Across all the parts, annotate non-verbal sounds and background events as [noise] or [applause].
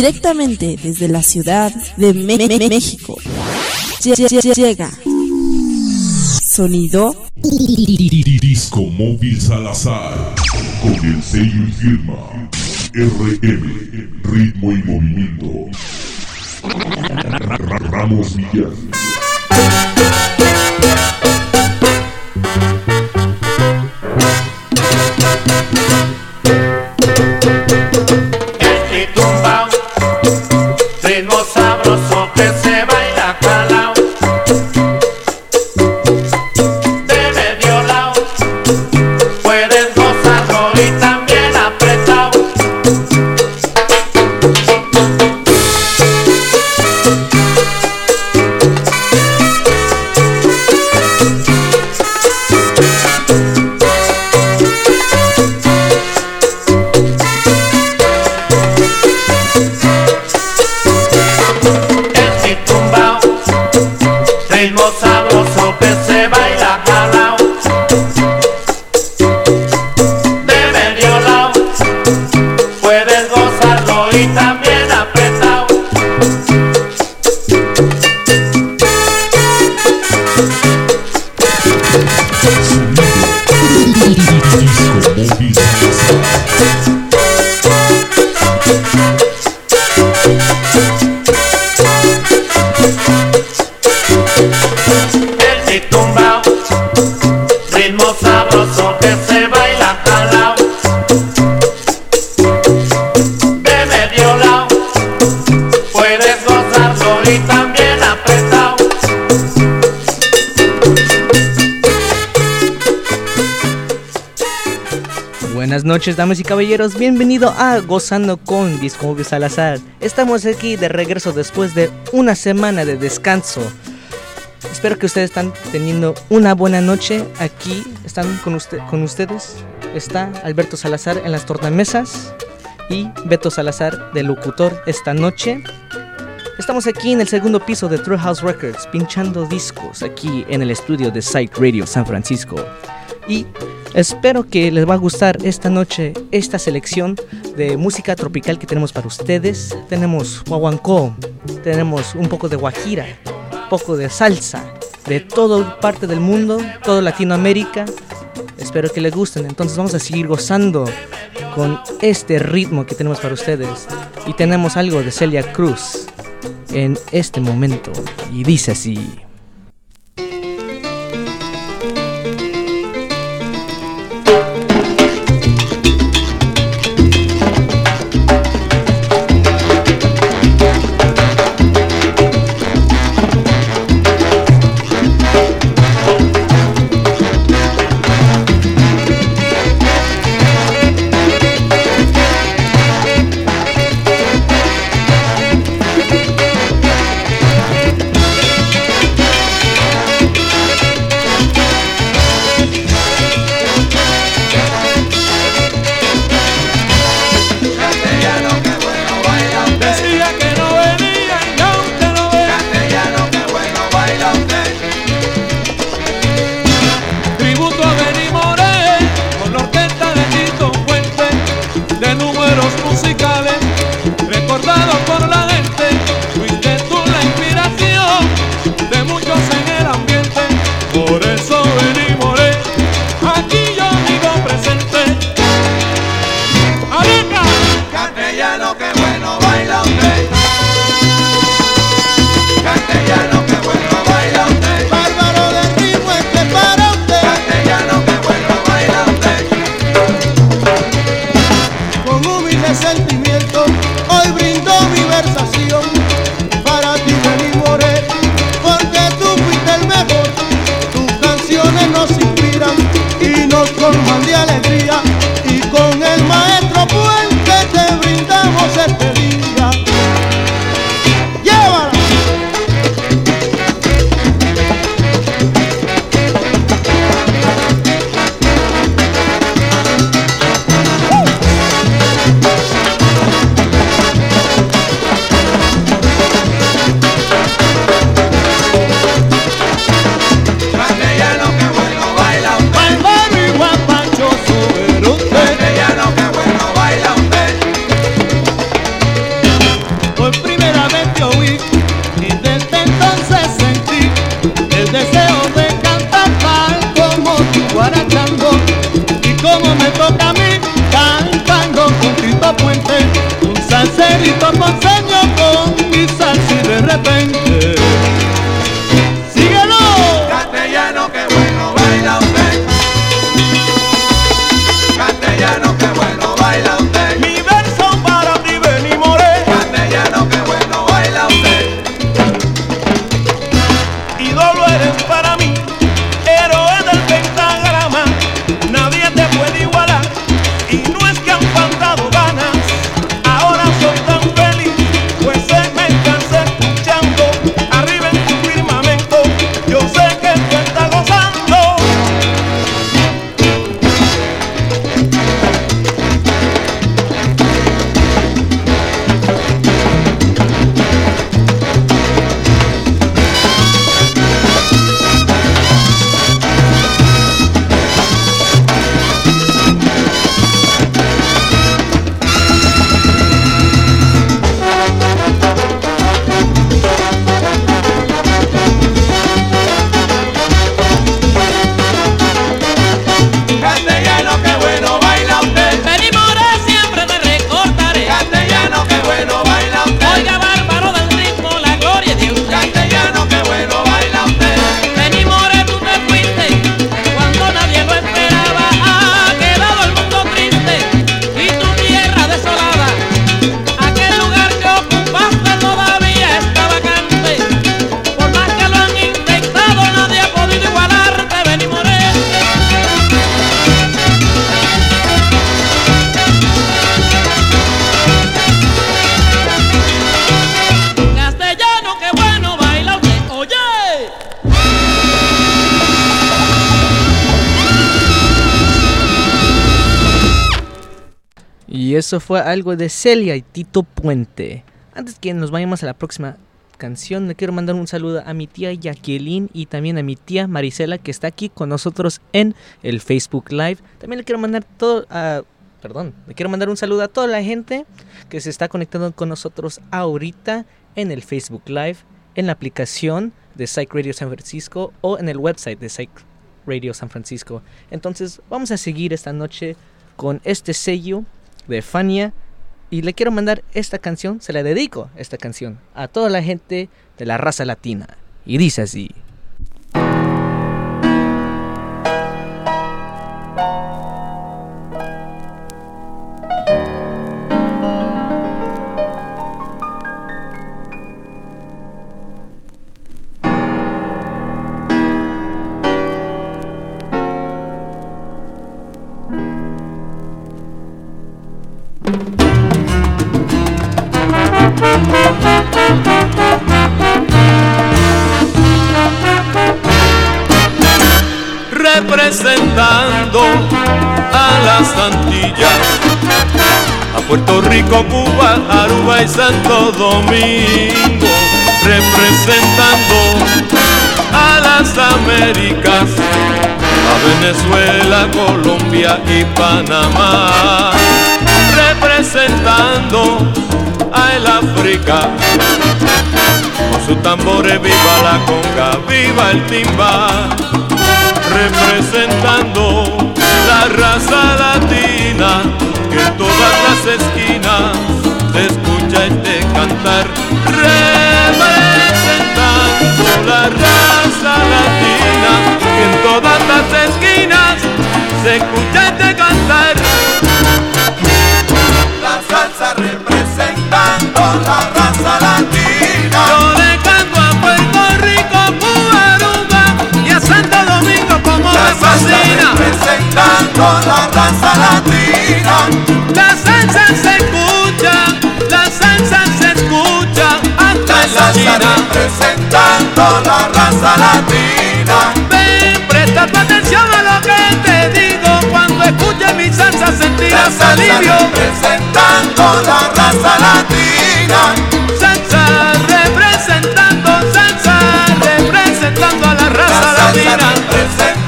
directamente desde la ciudad de México. Llega. Sonido. Disco Móvil Salazar con el sello y firma RM Ritmo y Movimiento. Ramos Villar noches, damas y caballeros. Bienvenido a Gozando con Disco Móvil Salazar. Estamos aquí de regreso después de una semana de descanso. Espero que ustedes están teniendo una buena noche. Aquí están con, usted, con ustedes. Está Alberto Salazar en las tornamesas y Beto Salazar de locutor esta noche. Estamos aquí en el segundo piso de True House Records, pinchando discos aquí en el estudio de Site Radio San Francisco. Y Espero que les va a gustar esta noche esta selección de música tropical que tenemos para ustedes. Tenemos guaguancó, tenemos un poco de guajira, un poco de salsa, de toda parte del mundo, toda Latinoamérica. Espero que les gusten. Entonces vamos a seguir gozando con este ritmo que tenemos para ustedes. Y tenemos algo de Celia Cruz en este momento. Y dice así. Eso fue algo de Celia y Tito Puente. Antes que nos vayamos a la próxima canción, le quiero mandar un saludo a mi tía Jacqueline y también a mi tía Marisela que está aquí con nosotros en el Facebook Live. También le quiero mandar todo a... Perdón, le quiero mandar un saludo a toda la gente que se está conectando con nosotros ahorita en el Facebook Live, en la aplicación de Psych Radio San Francisco o en el website de Psych Radio San Francisco. Entonces vamos a seguir esta noche con este sello de Fania. Y le quiero mandar esta canción, se la dedico esta canción a toda la gente de la raza latina. Y dice así. Representando a las Antillas, a Puerto Rico, Cuba, Aruba y Santo Domingo, representando a las Américas, a Venezuela, Colombia y Panamá, representando a el África. Con sus tambores viva la conga, viva el timba representando la raza latina que en todas las esquinas se escucha este cantar. Representando la raza latina que en todas las esquinas se escucha este cantar. La salsa representando la raza representando la raza latina. La salsa se escucha, la salsa se escucha hasta en la China. representando la raza latina. Ven, presta tu atención a lo que te digo cuando escuches mi salsa sentirás la alivio. representando la raza latina. Salsa representando, salsa representando a la raza latina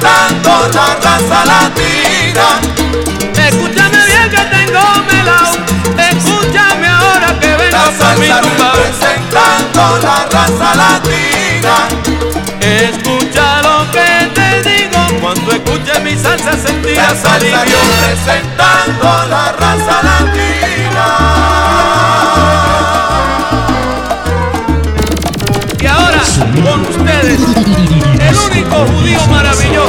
cantando la raza latina. Escúchame bien que tengo melao, escúchame ahora que vengo la salsa a mi tumba. representando la raza latina. Escucha lo que te digo, cuando escuches mi salsa sentirás la alivio. representando la raza latina. Y ahora con ustedes el único judío maravilloso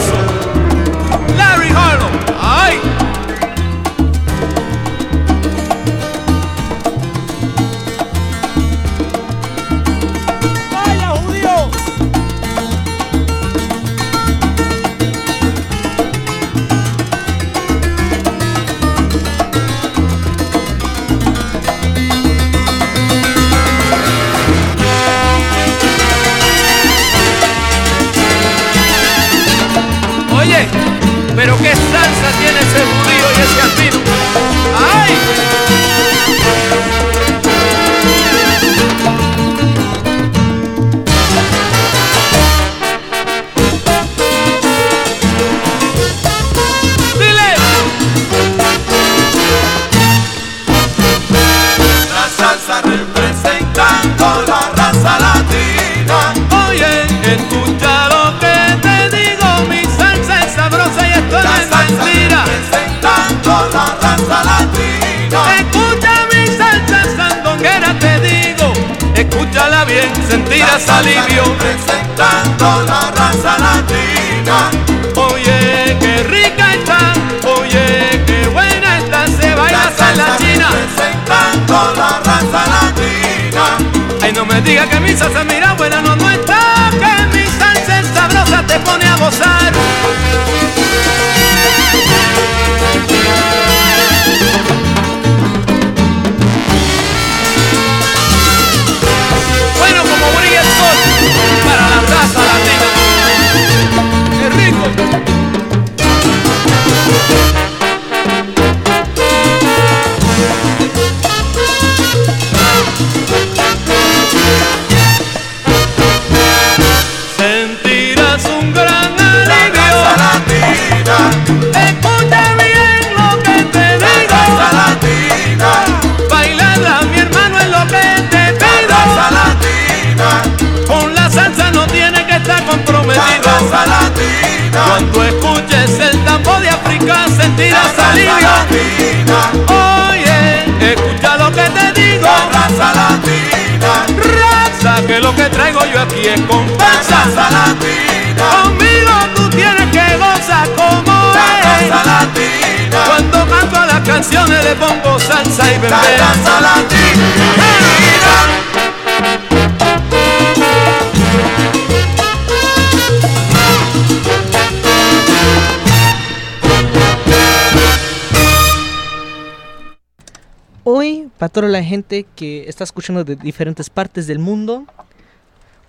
toda la gente que está escuchando de diferentes partes del mundo.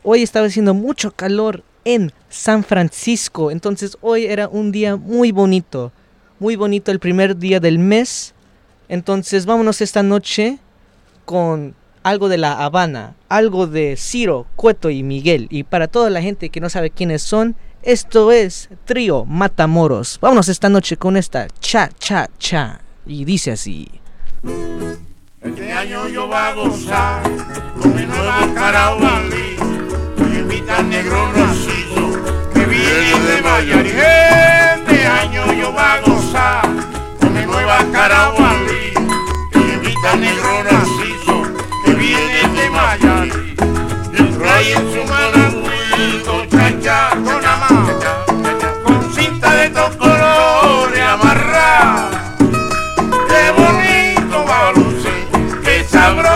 Hoy estaba haciendo mucho calor en San Francisco, entonces hoy era un día muy bonito, muy bonito el primer día del mes. Entonces vámonos esta noche con algo de La Habana, algo de Ciro, Cueto y Miguel. Y para toda la gente que no sabe quiénes son, esto es Trío Matamoros. Vámonos esta noche con esta cha cha cha. Y dice así. Este año yo voy a gozar con mi nueva carabalí. Me invita al negro Narciso que viene de Mayarí. Este año yo voy a gozar con mi nueva carabalí. Me invita al negro Narciso que viene de Mayarí. Y trae en su mano milagro.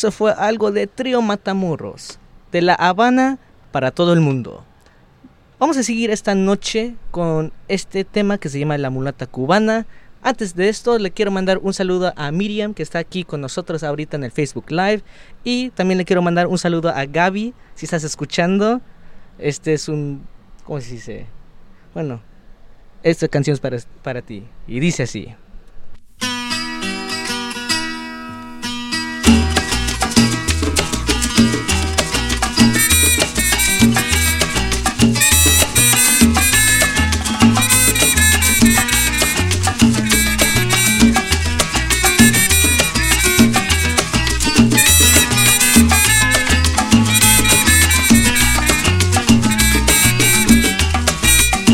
Eso fue algo de Trío Matamorros, de La Habana para todo el mundo. Vamos a seguir esta noche con este tema que se llama La Mulata Cubana. Antes de esto, le quiero mandar un saludo a Miriam, que está aquí con nosotros ahorita en el Facebook Live. Y también le quiero mandar un saludo a Gaby, si estás escuchando. Este es un... ¿Cómo se dice? Bueno, esta canción es para, para ti. Y dice así.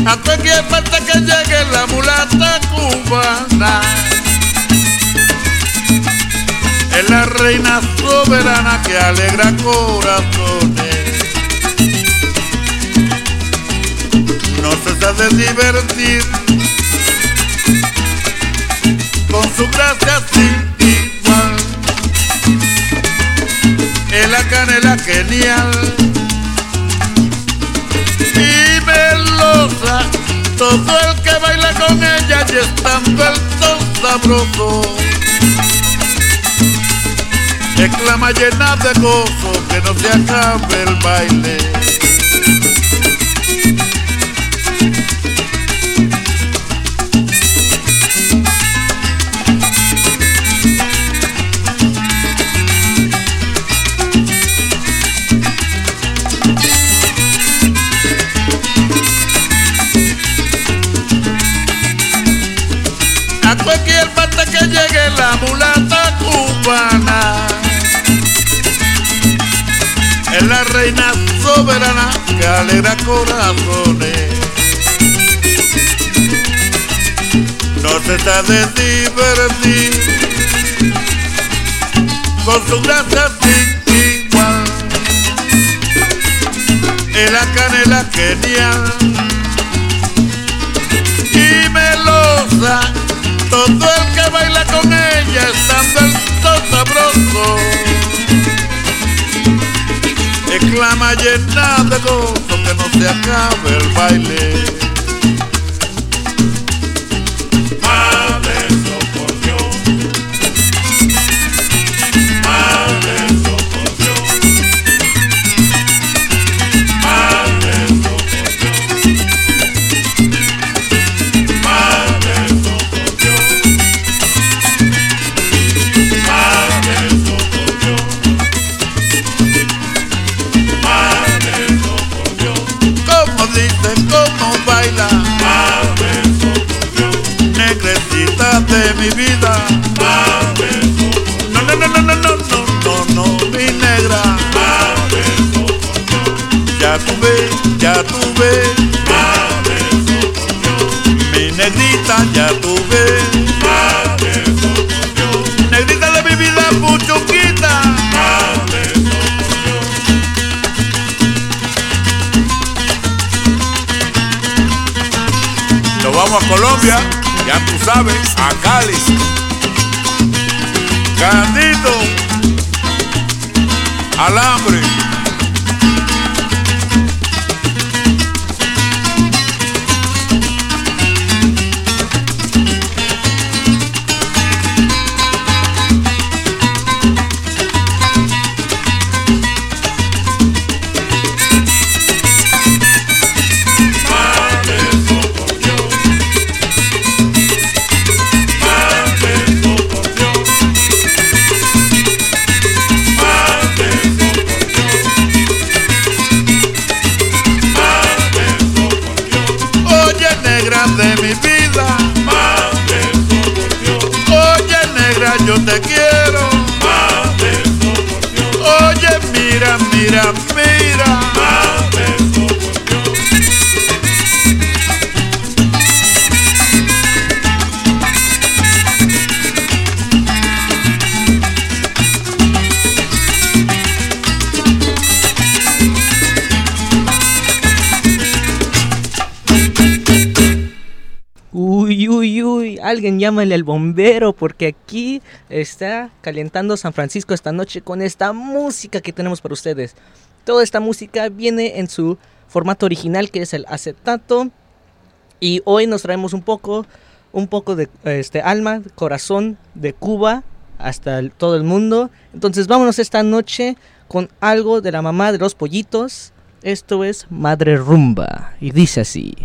A cualquier falta que llegue la mulata cubana. Es la reina soberana que alegra corazones. No cesa de divertir Con su gracia sin igual Es la canela genial Todo el que baila con ella y estando el son sabroso Exclama llena de gozo que no se acabe el baile corazones. No cesa de divertir Con su gracia sin igual Es la canela genial y melosa. Todo el que baila con ella el sol sabroso exclama llena de gozo que no se acabe el baile mi vida. No, no, no, no, no, no, no, no, no, mi negra. Ya tuve, ya tuve. Mi negrita ya tuve. Negrita de mi vida, puchuquita. Nos vamos a Colombia, ya tú sabes, a Cali. Candito, alambre. llámale al bombero porque aquí está calentando San Francisco esta noche con esta música que tenemos para ustedes. Toda esta música viene en su formato original que es el acetato y hoy nos traemos un poco un poco de este alma, corazón de Cuba hasta todo el mundo. Entonces vámonos esta noche con algo de la mamá de los pollitos. Esto es Madre Rumba y dice así.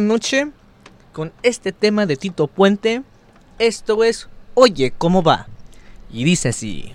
noche con este tema de Tito Puente. Esto es Oye, ¿cómo va? Y dice así.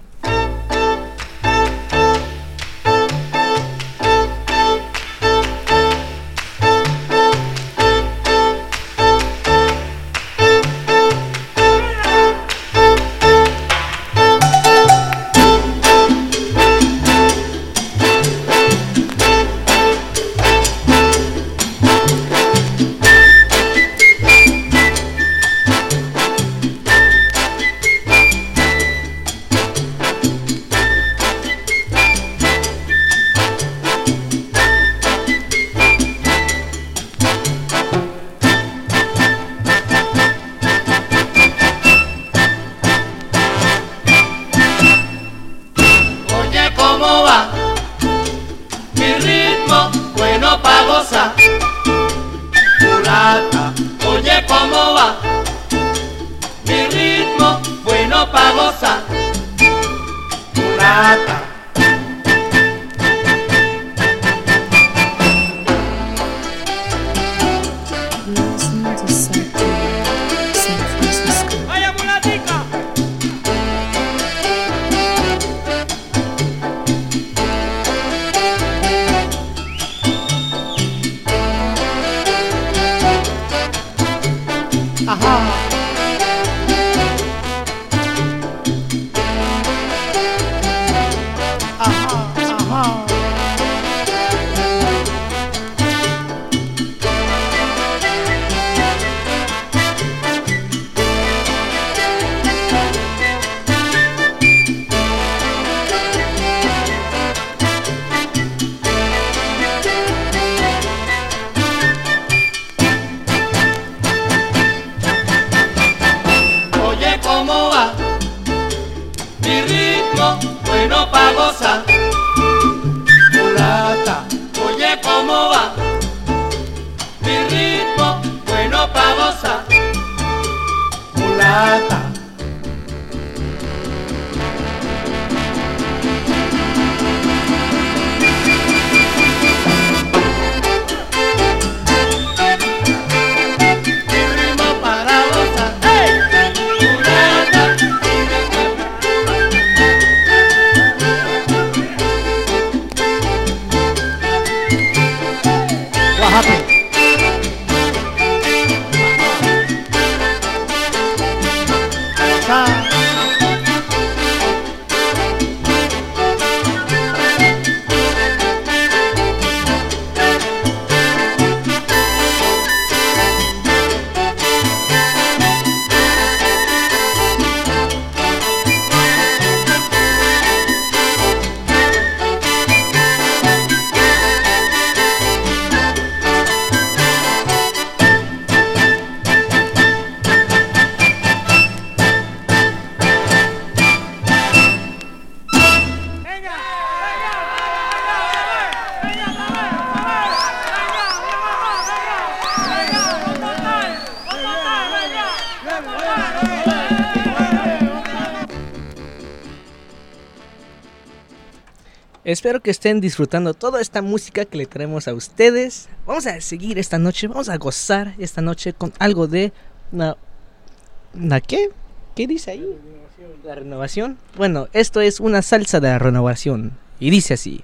Espero que estén disfrutando toda esta música que le traemos a ustedes. Vamos a seguir esta noche, vamos a gozar esta noche con algo de... ¿Na, ¿na qué? ¿Qué dice ahí? La renovación. Bueno, esto es una salsa de la renovación. Y dice así.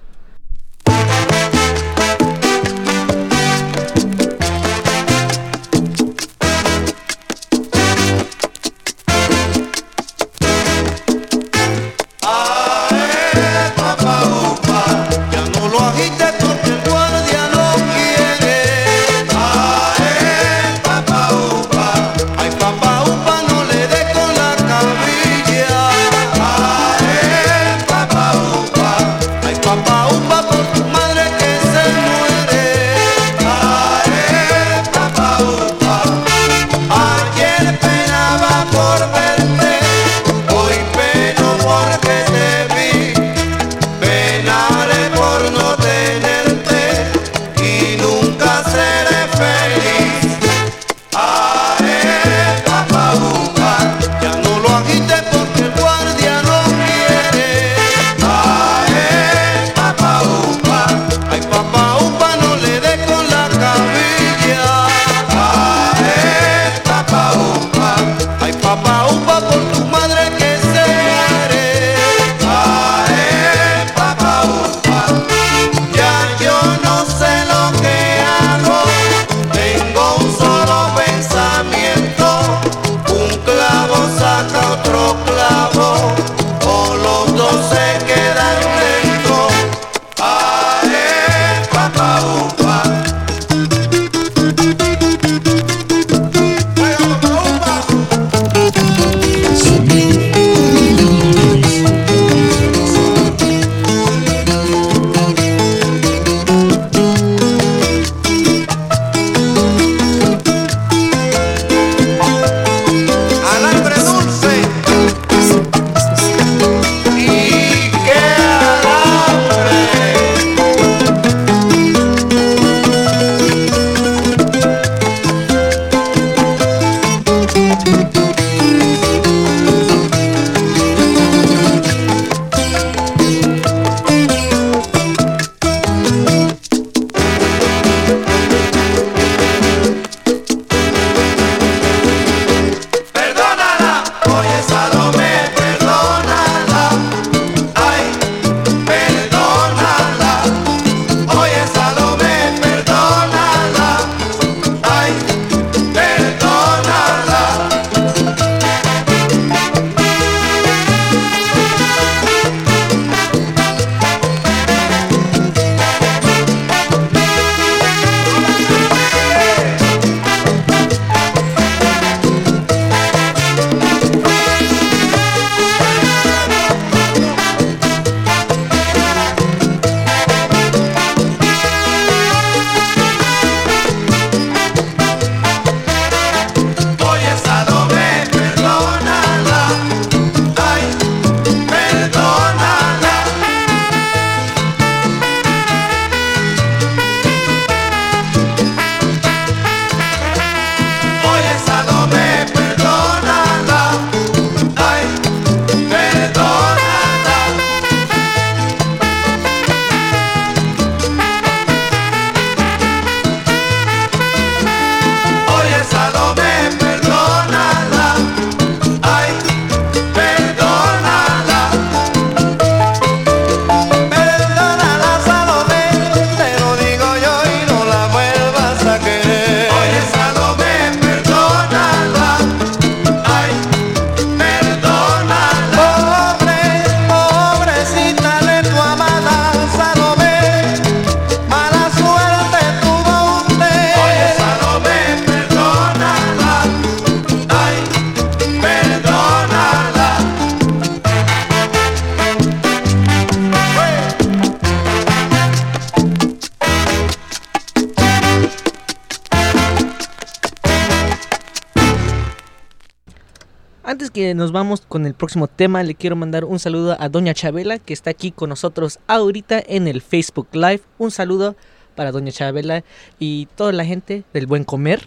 Que nos vamos con el próximo tema, le quiero mandar un saludo a Doña Chabela, que está aquí con nosotros ahorita en el Facebook Live. Un saludo para Doña Chabela y toda la gente del buen comer.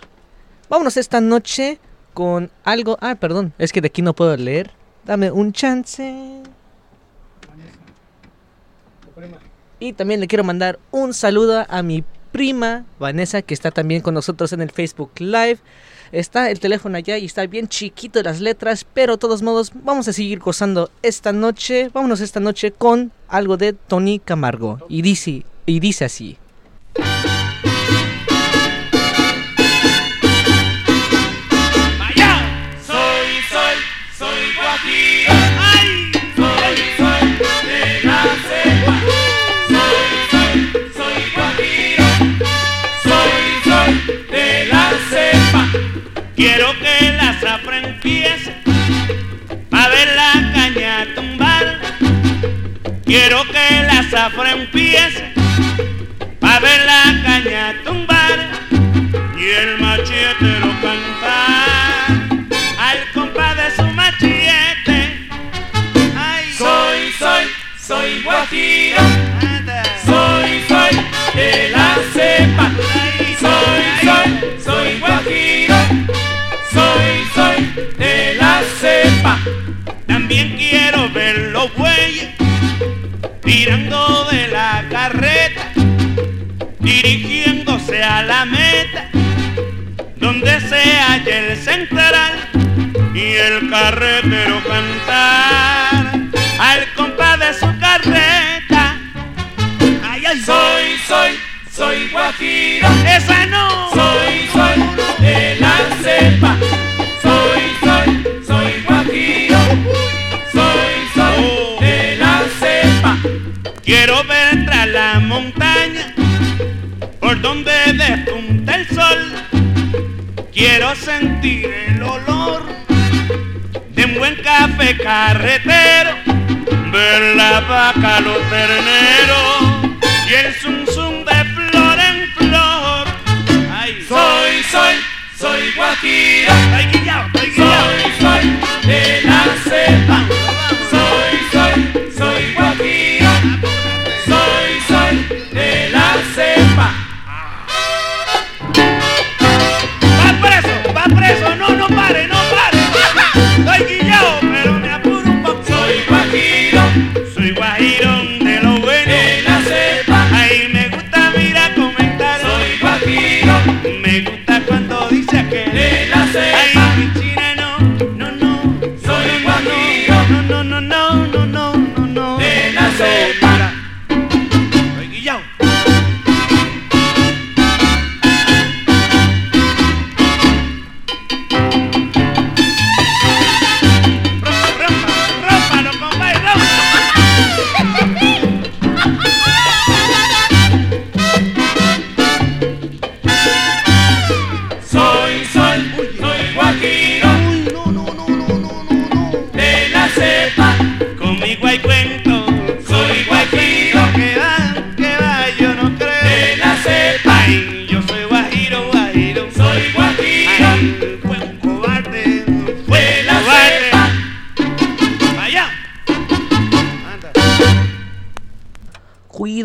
Vámonos esta noche con algo. Ah, perdón, es que de aquí no puedo leer. Dame un chance. Y también le quiero mandar un saludo a mi prima Vanessa, que está también con nosotros en el Facebook Live. Está el teléfono allá y está bien chiquito las letras, pero de todos modos vamos a seguir gozando esta noche. Vámonos esta noche con algo de Tony Camargo. Y dice, y dice así. Quiero que la zafra empiece a ver la caña tumbar. Quiero que la zafra empiece a ver la caña tumbar y el machetero cantar al compás de su machete. Ay, soy, soy, soy guajiro. Soy, soy de la los bueyes tirando de la carreta dirigiéndose a la meta, donde se halla el central y el carretero cantar al compás de su carreta. Ay, soy, soy, soy guajiro. Esa no. Soy despunta el sol. Quiero sentir el olor de un buen café carretero, ver la vaca, los terneros y el zum zum de flor en flor. Ay, soy, soy, soy guajira. Soy, soy de la cepa.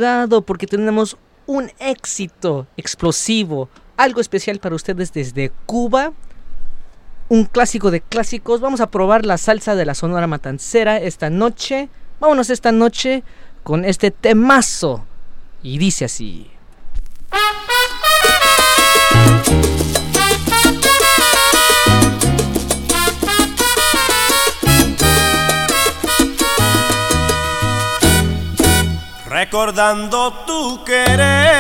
Cuidado porque tenemos un éxito explosivo, algo especial para ustedes desde Cuba. Un clásico de clásicos. Vamos a probar la salsa de la Sonora Matancera esta noche. Vámonos esta noche con este temazo. Y dice así. Recordando tu querer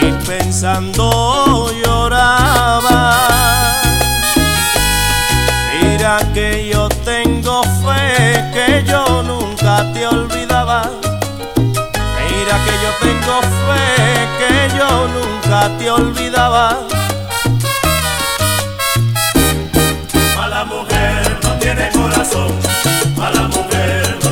y pensando lloraba. Mira que yo tengo fe que yo nunca te olvidaba. Mira que yo tengo fe que yo nunca te olvidaba. Mala mujer no tiene corazón. Mala mujer no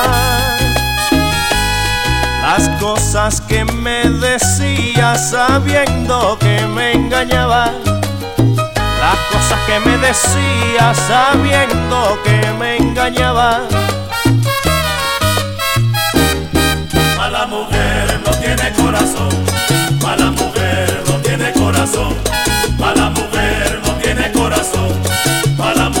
Las cosas que me decías sabiendo que me engañabas. Las cosas que me decías sabiendo que me engañabas. Mala mujer no tiene corazón. Mala mujer no tiene corazón. Mala mujer no tiene corazón. Mala mujer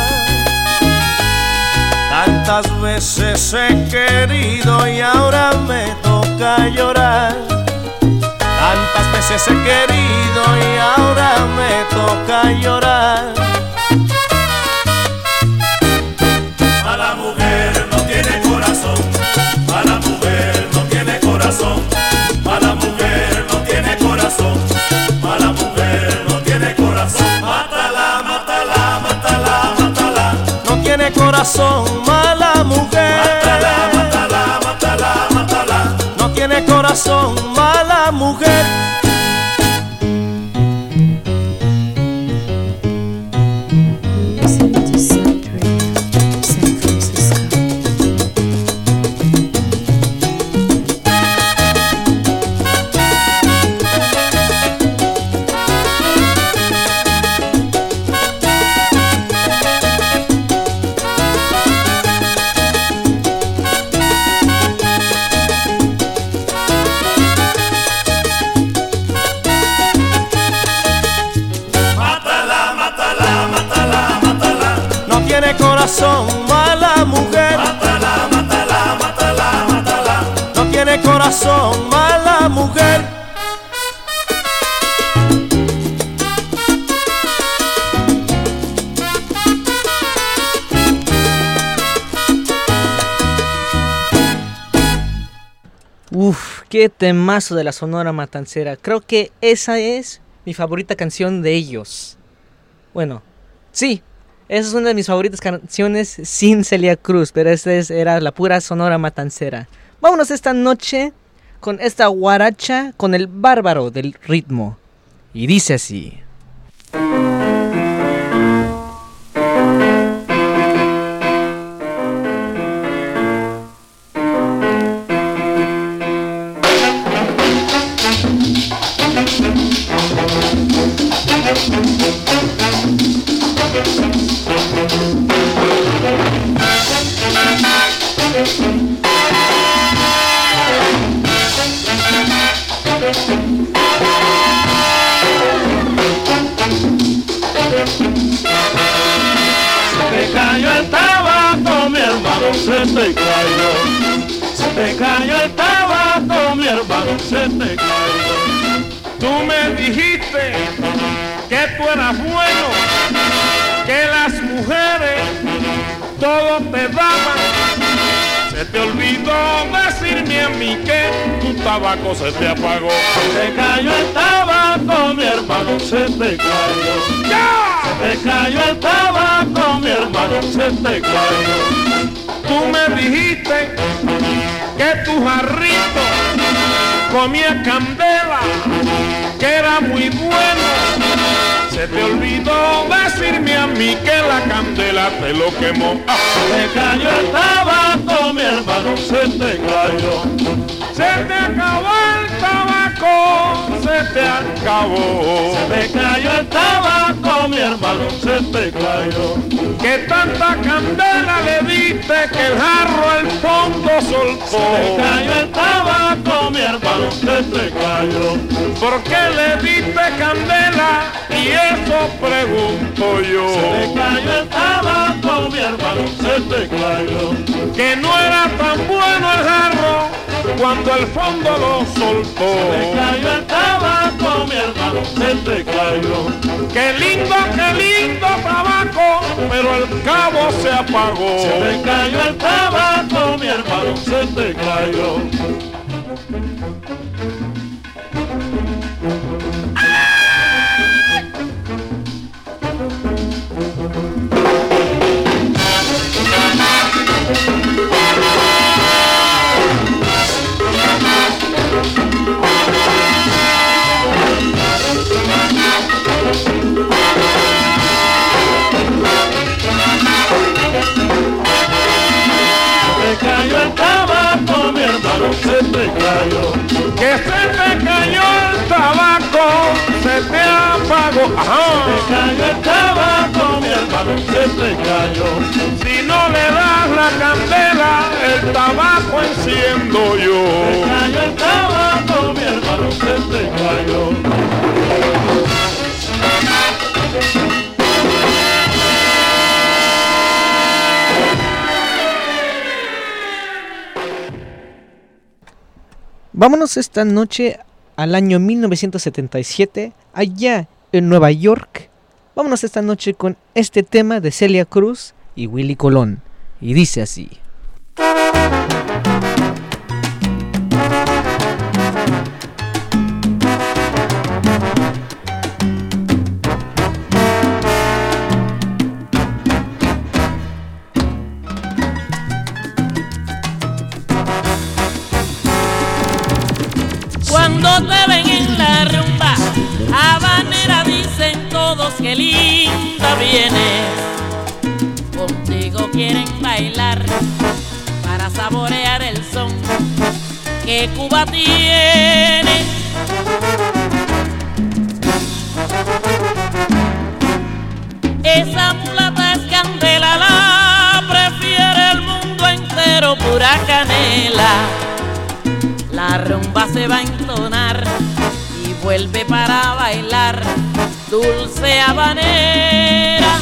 Tantas veces he querido y ahora me toca llorar. Tantas veces he querido y ahora me toca llorar. Mala mujer no tiene corazón. Mala mujer no tiene corazón. Mala mujer no tiene corazón. Mala mujer no tiene corazón. Mátala, mátala, mátala, mátala. No tiene corazón, corazón, mala mujer. Corazón, mala mujer. Uf, qué temazo de la Sonora Matancera. Creo que esa es mi favorita canción de ellos. Bueno, sí, esa es una de mis favoritas canciones sin Celia Cruz, pero esta es- era la pura Sonora Matancera. Vámonos esta noche con esta guaracha con el bárbaro del ritmo. Y dice así. Se te cayó. Se te cayó el tabaco, mi hermano, se te cayó. Tú me dijiste que tú eras bueno, que las mujeres todo te daban. Se te olvidó decirme a mí que tu tabaco se te apagó. Se te cayó el tabaco, mi hermano, se te cayó. Se te cayó el tabaco, mi hermano, se te cayó. Tú me dijiste que tu jarrito comía candela, que era muy bueno. Se te olvidó decirme a mí que la candela te lo quemó. Ah, se cayó el tabaco, mi hermano, se te cayó. Se te acabó el tabaco, se se te acabó. Se te cayó el tabaco, mi hermano, se te cayó. Que tanta candela le diste que el jarro al fondo soltó. Se te cayó el tabaco, mi hermano, se te cayó. ¿Por qué le diste candela? Y eso pregunto yo. Se te cayó el tabaco, mi hermano, se te cayó. Que no era tan bueno el jarro cuando el fondo lo soltó. Se te cayó el tabaco, mi hermano, se te cayó. Qué lindo, qué lindo tabaco, pero el cabo se apagó. Se te cayó el tabaco, mi hermano, se te cayó. Te cayó. Que se te cayó el tabaco, se te apagó. Se Ajá. te cayó el tabaco, mi hermano, se te cayó. Si no le das la candela, el tabaco enciendo Se yo. cayó el tabaco, mi hermano, se te cayó. Vámonos esta noche al año 1977, allá en Nueva York. Vámonos esta noche con este tema de Celia Cruz y Willy Colón. Y dice así. Que Cuba tiene. Esa mulata es candela, la prefiere el mundo entero, pura canela. La rumba se va a entonar y vuelve para bailar dulce habanera.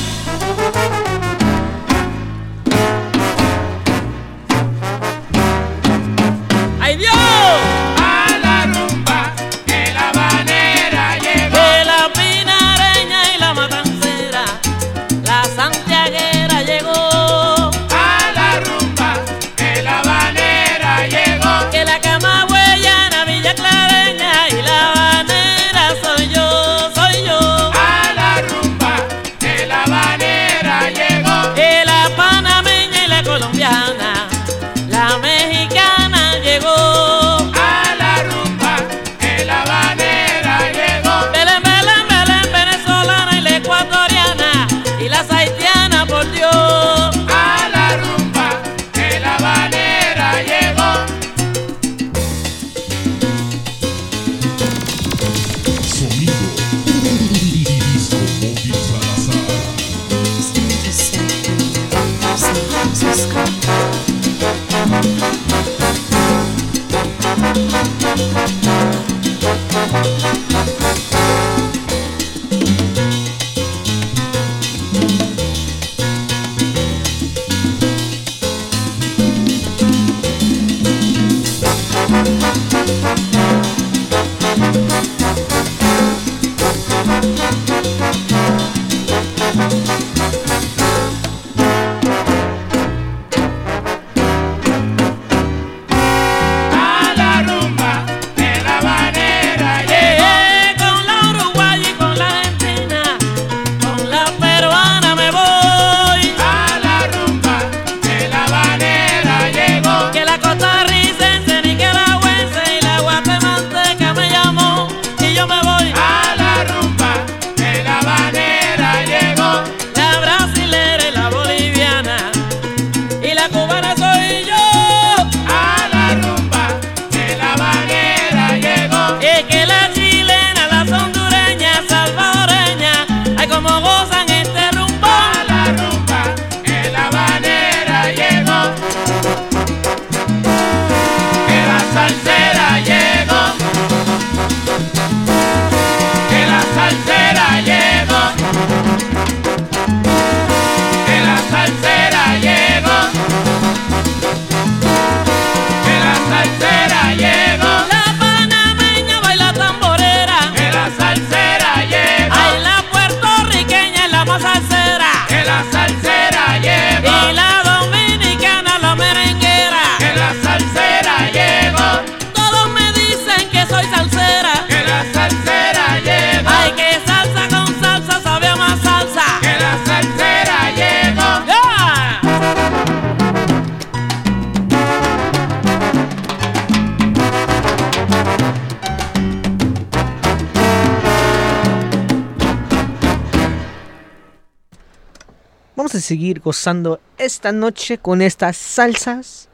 Seguir gozando esta noche con estas salsas.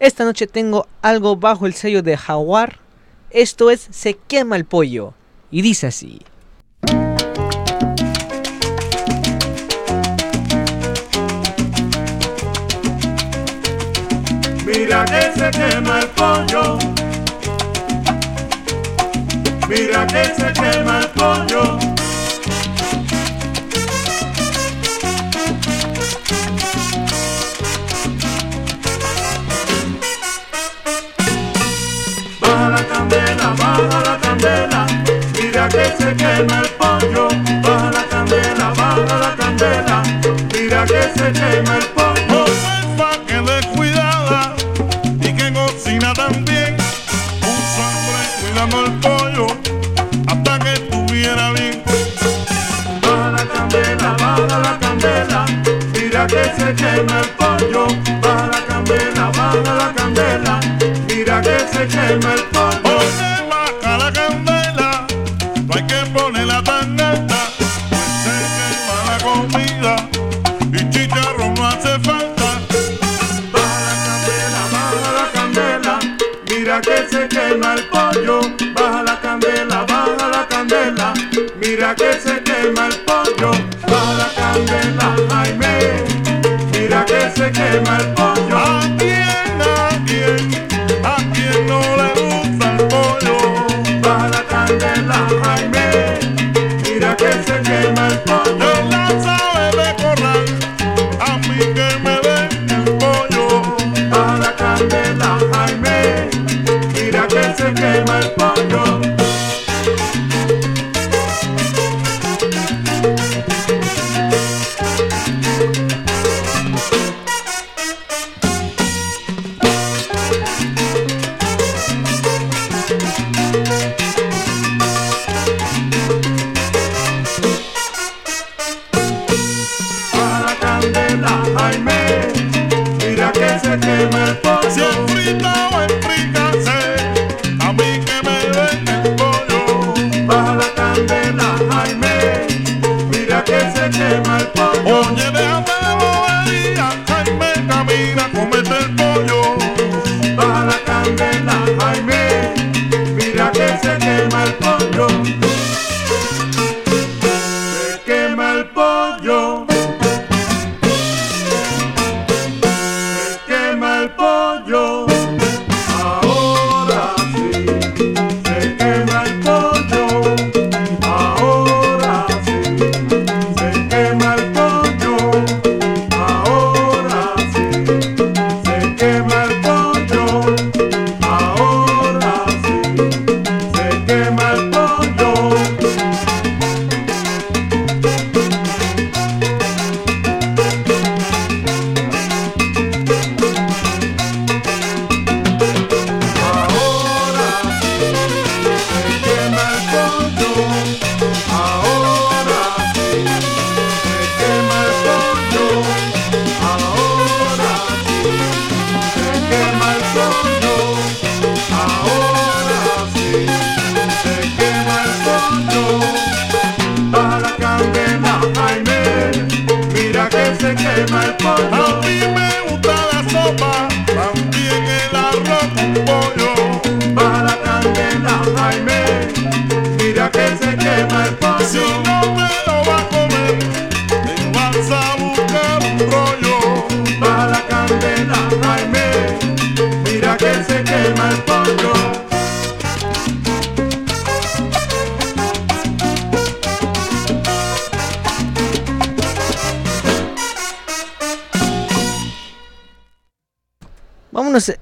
Esta noche tengo algo bajo el sello de Jaguar. Esto es Se quema el pollo. Y dice así. Mira que se quema el pollo. Mira que se quema el pollo. Baja la candela. Mira que se quema el pollo. Baja la candela, baja la candela. Mira que se quema el pollo. Josefa que descuidada y que cocina también. Puso hambre cuidando el pollo hasta que estuviera bien. Baja la candela, baja la candela, mira que se quema el pollo. Baja la candela, baja la candela, mira que se quema el pollo. Quema el pollo. Baja la candela, baja la candela, mira que se quema el pollo. Baja la candela, Jaime, mira que se quema el pollo.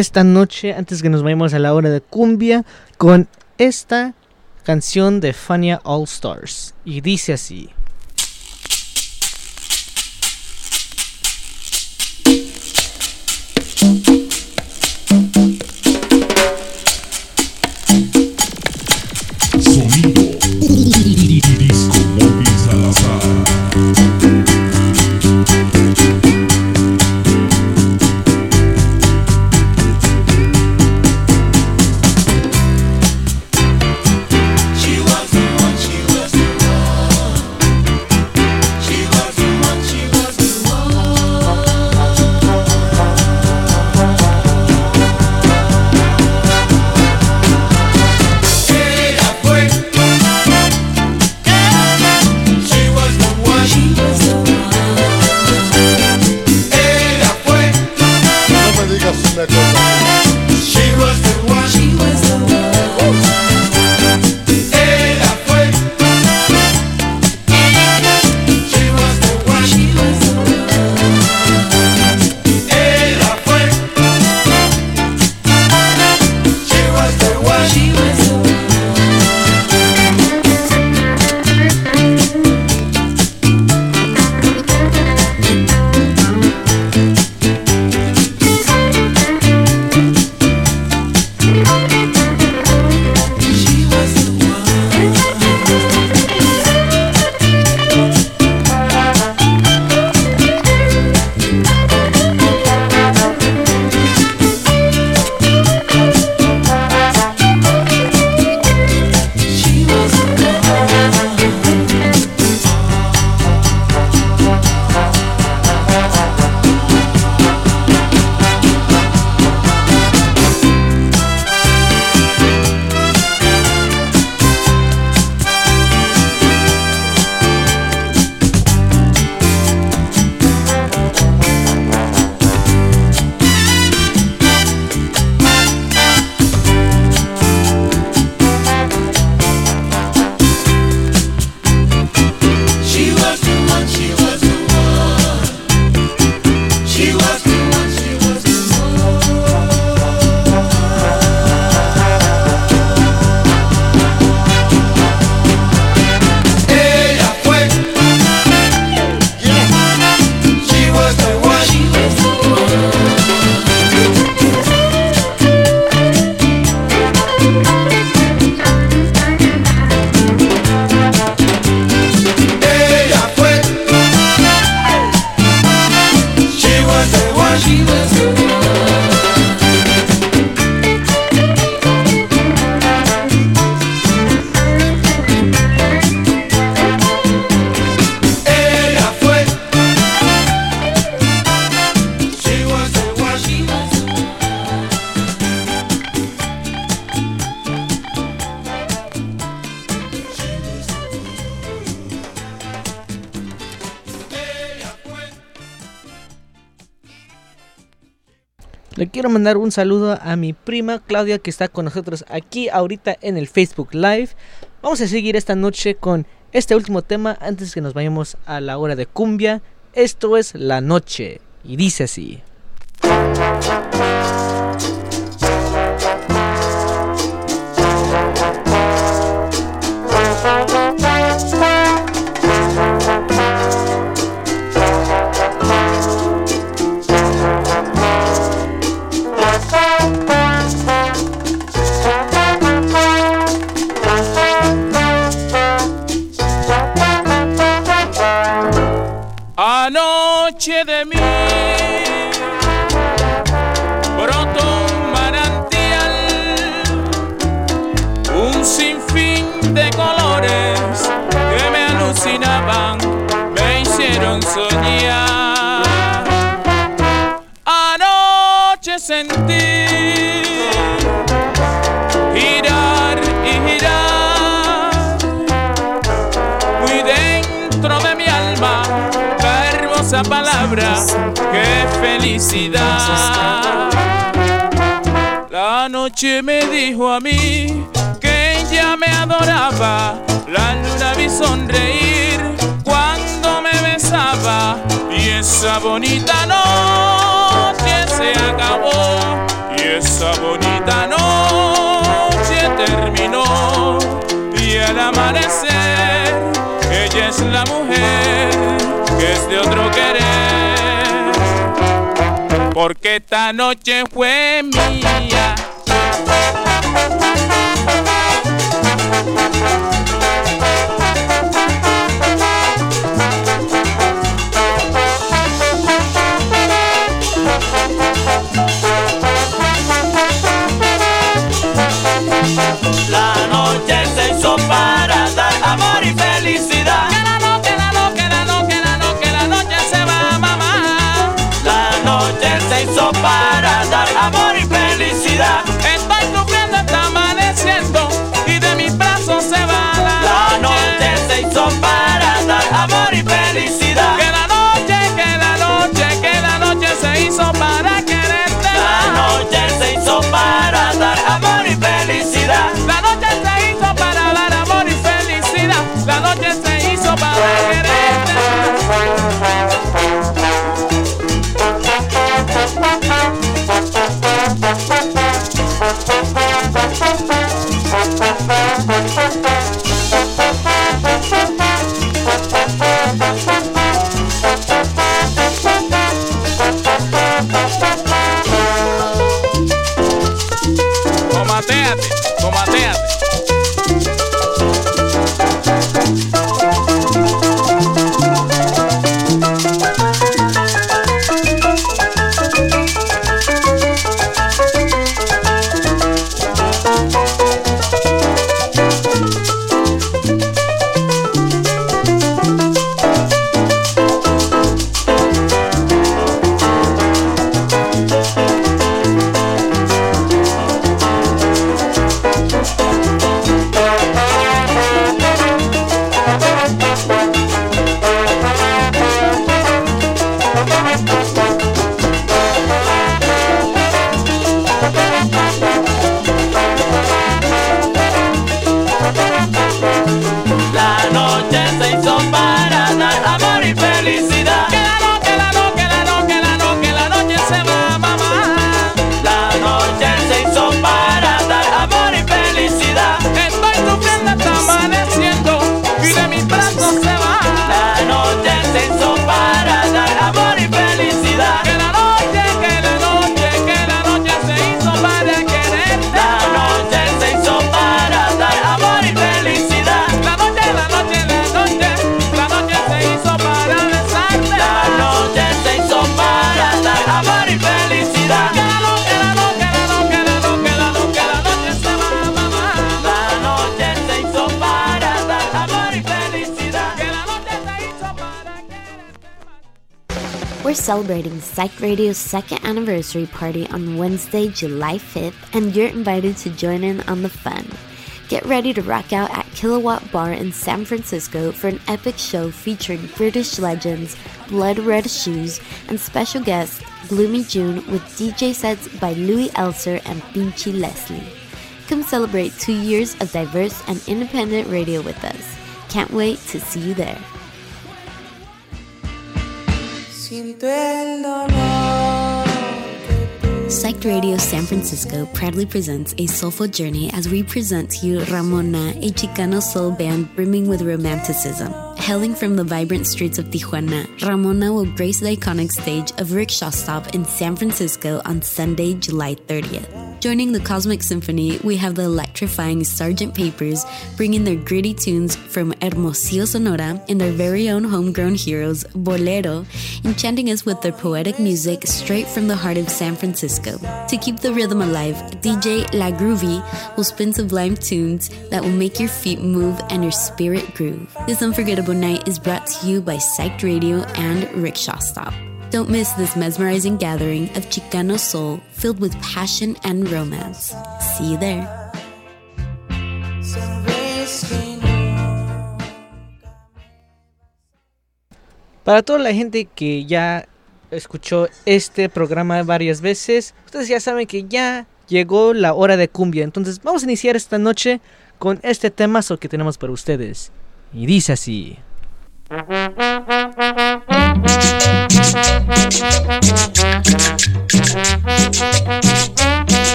Esta noche, antes que nos vayamos a la hora de cumbia, con esta canción de Fania All Stars. Y dice así. Mandar un saludo a mi prima Claudia que está con nosotros aquí ahorita en el Facebook Live. Vamos a seguir esta noche con este último tema antes que nos vayamos a la hora de cumbia. Esto es La Noche y dice así. Anoche de mí brotó un manantial, un sinfín de colores que me alucinaban, me hicieron soñar. Anoche sentí qué felicidad. La noche me dijo a mí que ella me adoraba la luna vi sonreír cuando me besaba y esa bonita noche se acabó y esa bonita noche terminó. Y al amanecer ella es la mujer que es de otro querer porque esta noche fue mía La noche se hizo para dar amor y felicidad. Radio's second anniversary party on Wednesday, July 5th, and you're invited to join in on the fun. Get ready to rock out at Kilowatt Bar in San Francisco for an epic show featuring British legends, Blood Red Shoes, and special guest Gloomy June with DJ sets by Louis Elser and Pinchy Leslie. Come celebrate two years of diverse and independent radio with us. Can't wait to see you there. Psyched Radio San Francisco proudly presents a soulful journey as we present to you Ramona, a Chicano soul band brimming with romanticism. Hailing from the vibrant streets of Tijuana, Ramona will grace the iconic stage of Rickshaw Stop in San Francisco on Sunday, July 30th. Joining the Cosmic Symphony, we have the electrifying Sgt. Papers bringing their gritty tunes from Hermosillo, Sonora, and their very own homegrown heroes, Bolero, enchanting us with their poetic music straight from the heart of San Francisco. To keep the rhythm alive, DJ La Groovy will spin sublime tunes that will make your feet move and your spirit groove. This unforgettable night is brought to you by Psyched Radio and Rickshaw Stop. Don't miss this mesmerizing gathering of Chicano soul filled with passion and romance. See you there. Para toda la gente que ya escuchó este programa varias veces, ustedes ya saben que ya llegó la hora de cumbia. Entonces vamos a iniciar esta noche con este temazo que tenemos para ustedes. Y dice así.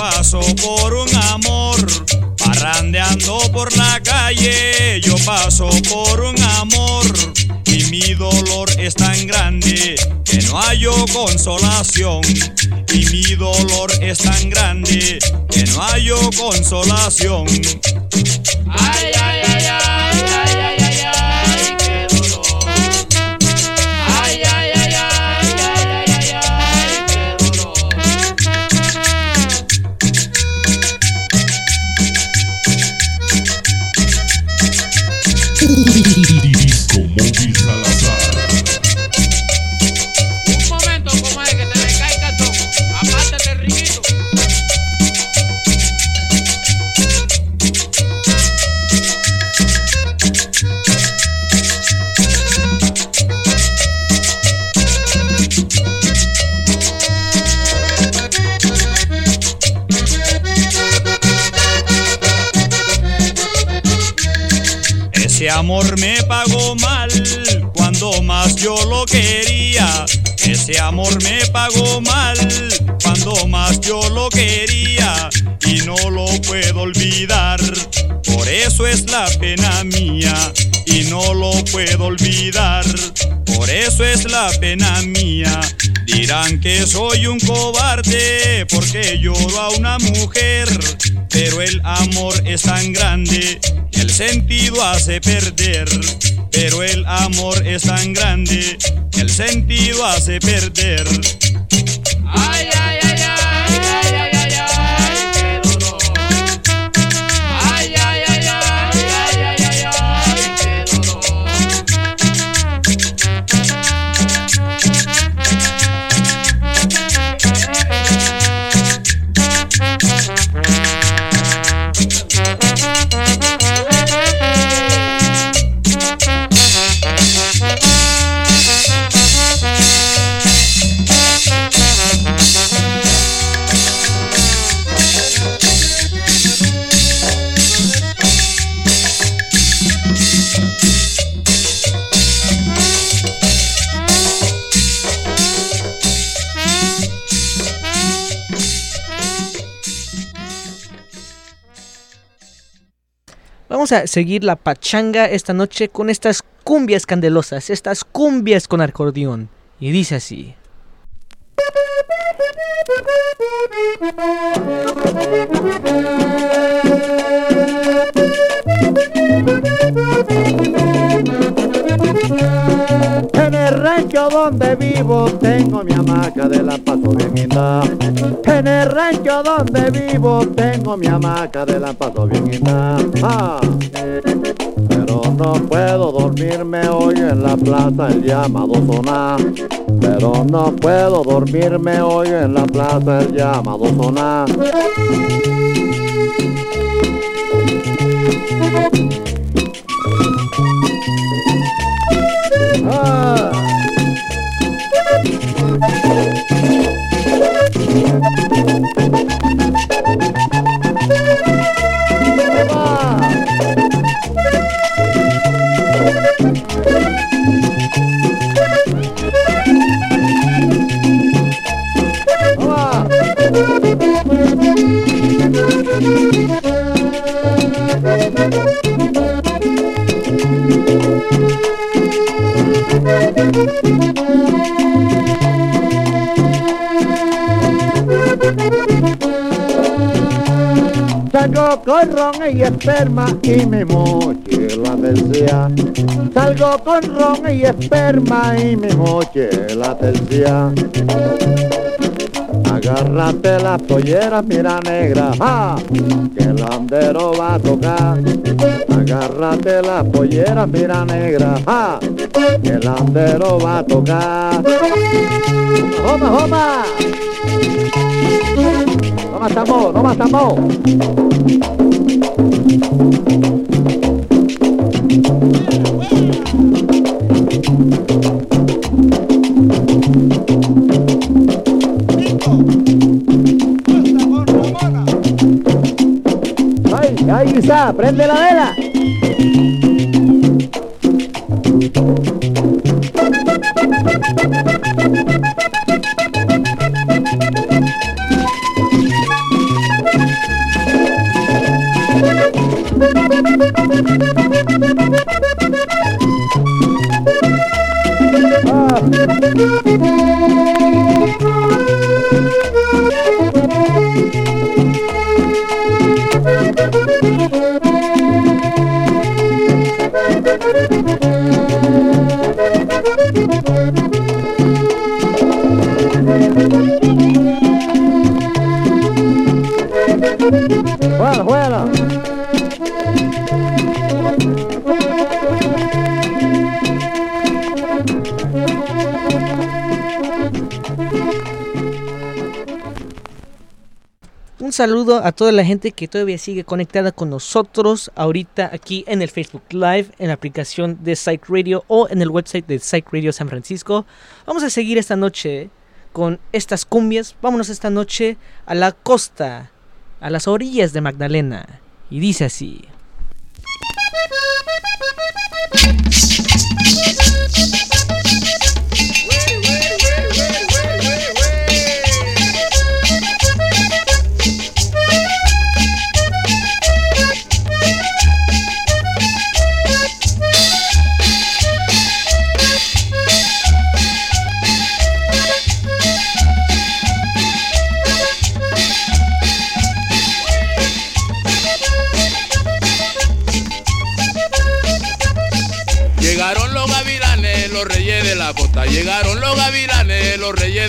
Paso por un amor. Parrandeando por la calle, yo paso por un amor. Mi dolor es tan grande que no hallo consolación. Y mi dolor es tan grande que no hallo consolación. Ay, ay, ay, ay, ay, ay, ay, ay, qué dolor. Ay, ay, ay, ay, ay, ay, ay, ay, qué dolor. Disco Móvil Ese amor me pagó mal cuando más yo lo quería. Ese amor me pagó mal cuando más yo lo quería y no lo puedo olvidar. Por eso es la pena mía y no lo puedo olvidar. Por eso es la pena mía. Dirán que soy un cobarde porque lloro a una mujer, pero el amor es tan grande que el sentido hace perder. Pero el amor es tan grande que el sentido hace perder. Ay, ay, ay, Vamos a seguir la pachanga esta noche con estas cumbias candelosas, estas cumbias con acordeón. Y dice así. [laughs] el rancho donde vivo tengo mi hamaca de la paso bien. En el rancho donde vivo tengo mi hamaca de la paso bien. Ah, pero no puedo dormirme hoy en la plaza el llamado sonar. Pero no puedo dormirme hoy en la plaza el llamado sonar. Salgo con ron y esperma y mi mochila tercia. Salgo con ron y esperma y mi mochila tercia. Agárrate las polleras, mira negra, ¡ja! que el andero va a tocar. Agárrate las polleras, mira negra, ¡ja! El andero va a tocar. ¡Joma, joma! No matamos, no matamos. ¡Ay, ay, Isa! ¡Prende saludo a toda la gente que todavía sigue conectada con nosotros ahorita aquí en el Facebook Live, en la aplicación de Psych Radio o en el website de Psych Radio San Francisco. Vamos a seguir esta noche con estas cumbias. Vámonos esta noche a la costa, a las orillas de Magdalena. Y dice así.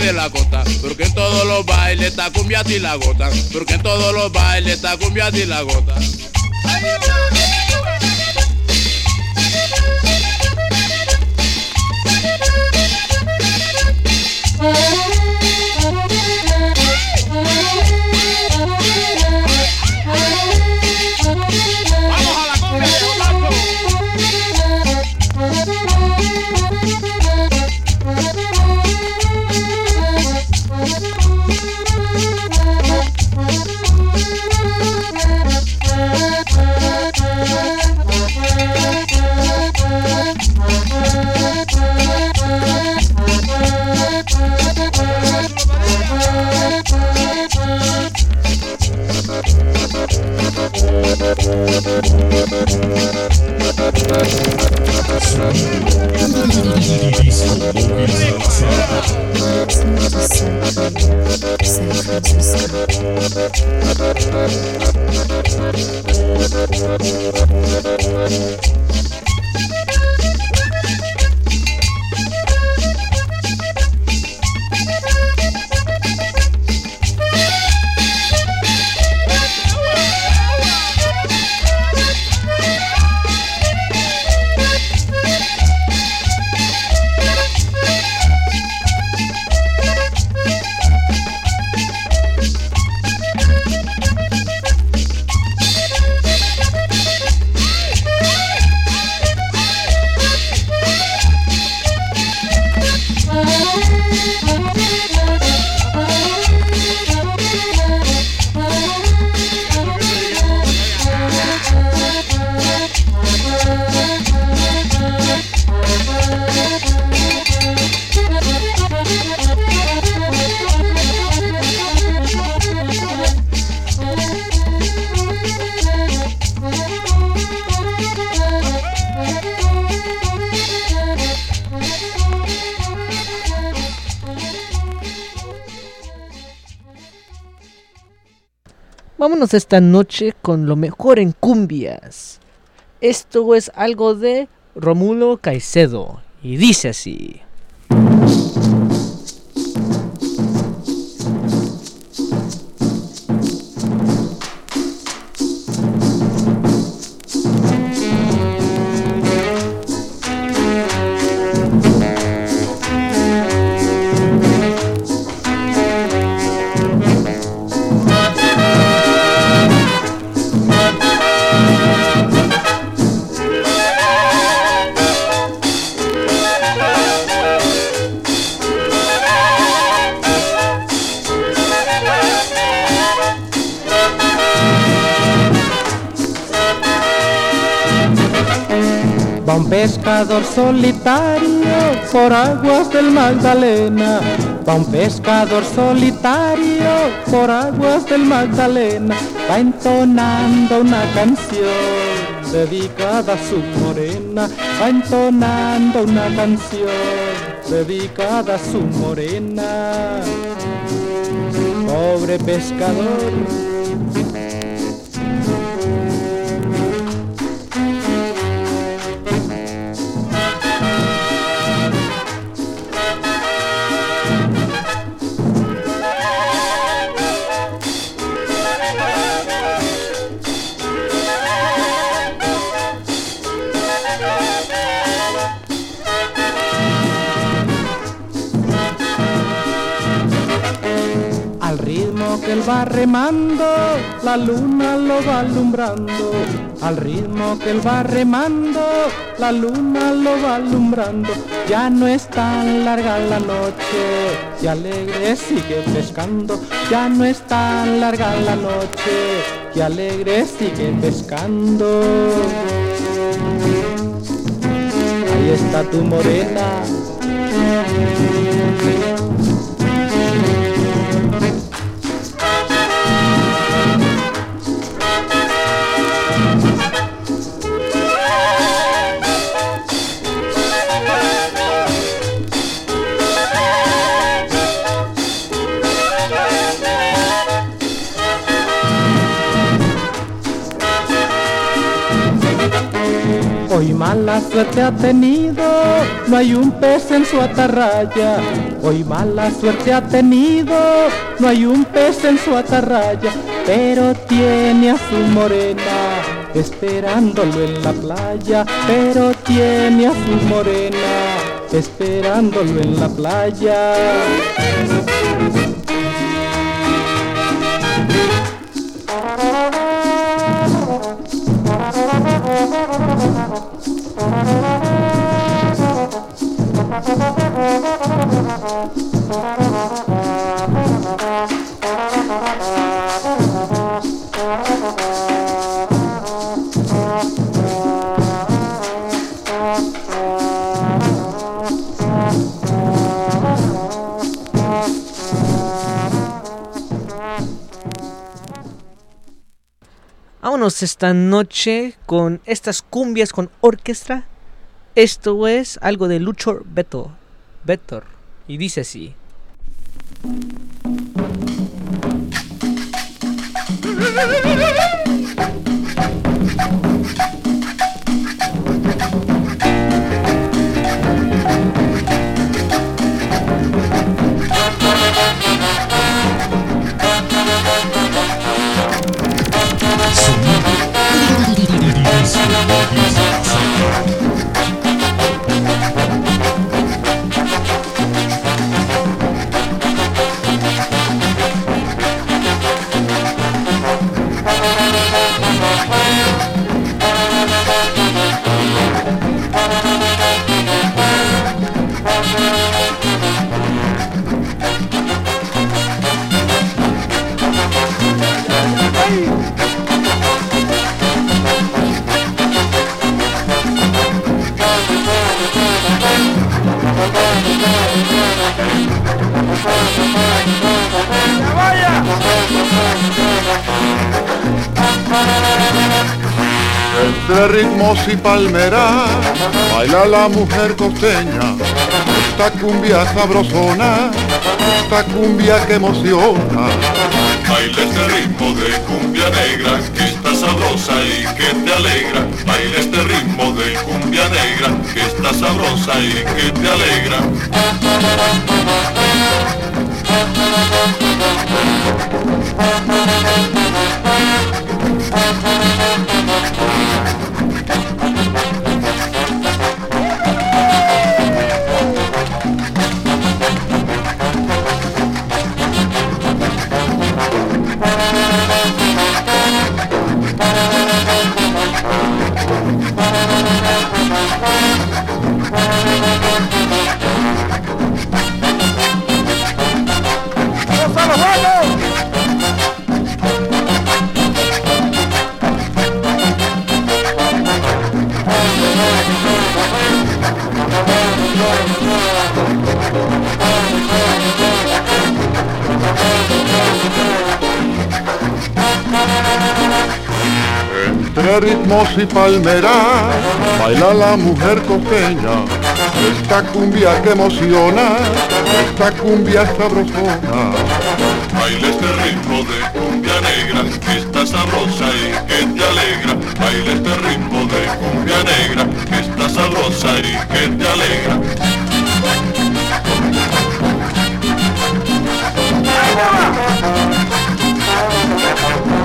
De la costa. Porque en todos los bailes está cumbia y la gota. Porque en todos los bailes está cumbia y la gota. Esta noche con lo mejor en cumbias. Esto es algo de Romulo Caicedo y dice así. Por aguas del Magdalena. Va un pescador solitario por aguas del Magdalena. Va entonando una canción dedicada a su morena. Va entonando una canción dedicada a su morena. Pobre pescador. Que él va remando, la luna lo va alumbrando. Al ritmo que él va remando, la luna lo va alumbrando. Ya no es tan larga la noche, y alegre sigue pescando. Ya no es tan larga la noche, y alegre sigue pescando. Ahí está tu morena. Hoy mala suerte ha tenido, no hay un pez en su atarraya. Hoy mala suerte ha tenido, no hay un pez en su atarraya, pero tiene a su morena esperándolo en la playa, pero tiene a su morena esperándolo en la playa. Vámonos esta noche con estas cumbias con orquesta. Esto es algo de Luchor Beto. Y dice así. Some music, some music, some music, some music. Entre ritmos y palmeras baila la mujer costeña. Esta cumbia sabrosona, esta cumbia que emociona. Baila este ritmo de cumbia negra que está sabrosa y que te alegra. Baila este ritmo de cumbia negra que está sabrosa y que te alegra. Y palmeras baila la mujer costeña. Esta cumbia que emociona, esta cumbia sabrosona. Baila este ritmo de cumbia negra que está sabrosa y que te alegra. Baila este ritmo de cumbia negra que está sabrosa y que te alegra.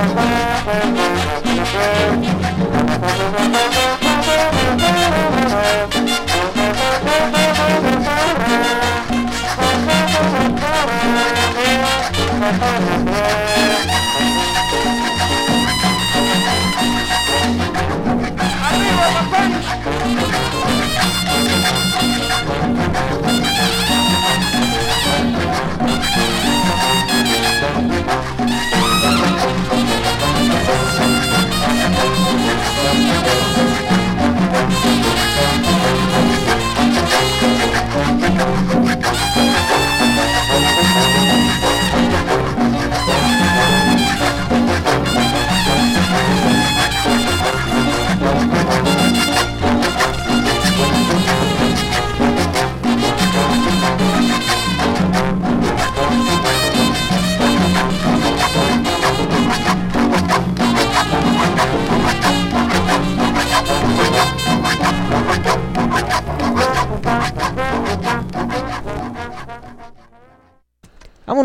Thank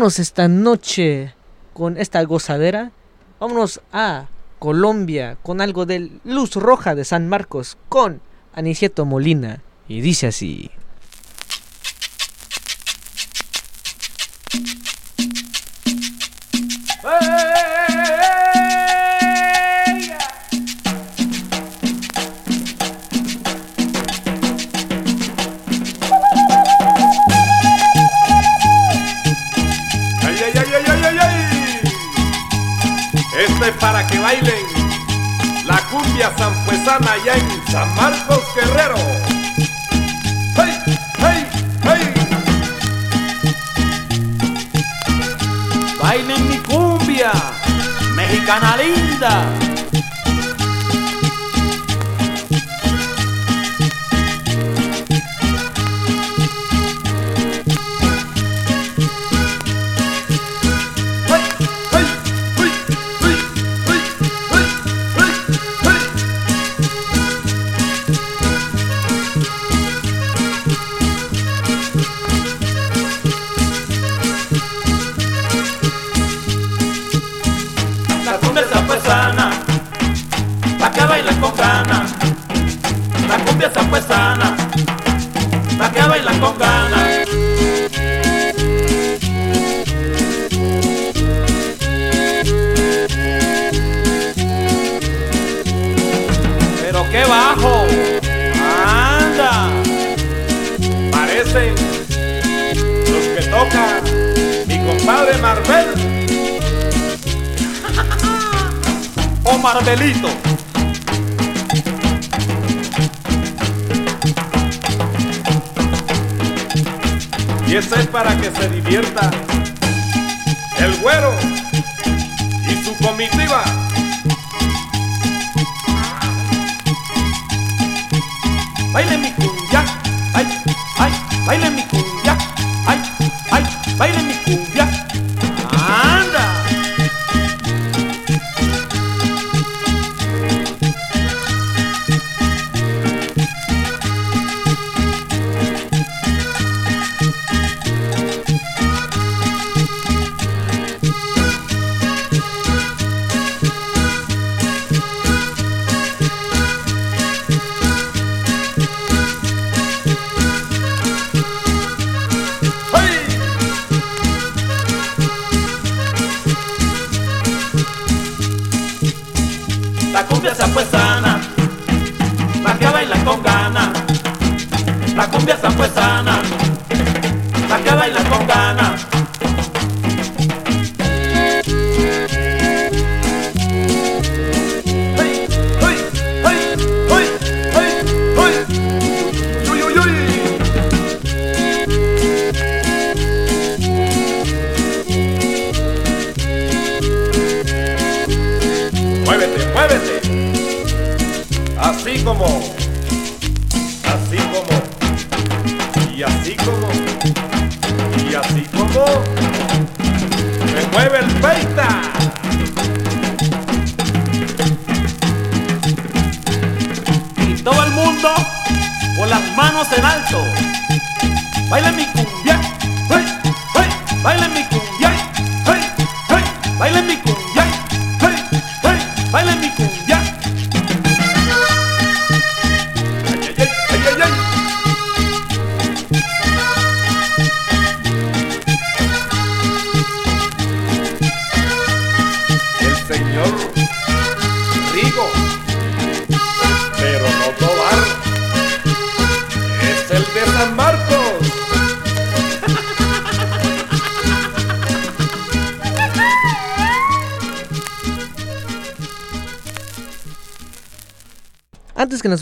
Esta noche con esta gozadera. Vámonos a Colombia con algo de Luz Roja de San Marcos con Aniceto Molina. Y dice así. La cumbia sanfuesana allá en San Marcos Guerrero. ¡Hey, hey, hey! Bailen mi cumbia, mexicana linda.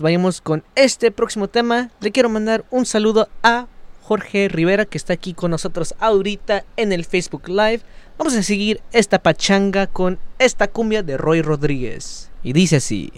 Vayamos con este próximo tema, le quiero mandar un saludo a Jorge Rivera que está aquí con nosotros ahorita en el Facebook Live. Vamos a seguir esta pachanga con esta cumbia de Roy Rodríguez. Y dice así.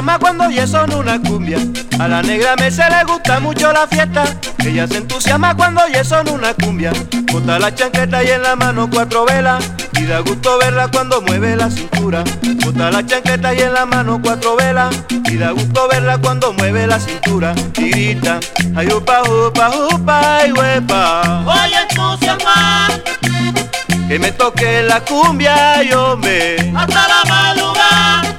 Entusiasma cuando oye son una cumbia. A la negra me se le gusta mucho la fiesta. Ella se entusiasma cuando oye son una cumbia. Bota la chancleta y en la mano cuatro velas. Y da gusto verla cuando mueve la cintura. Bota la chancleta y en la mano cuatro velas. Y da gusto verla cuando mueve la cintura. Y grita, ay upa, upa, upa, ay huepa. Voy a entusiasmar Que me toque la cumbia, yo me. hasta la madrugada.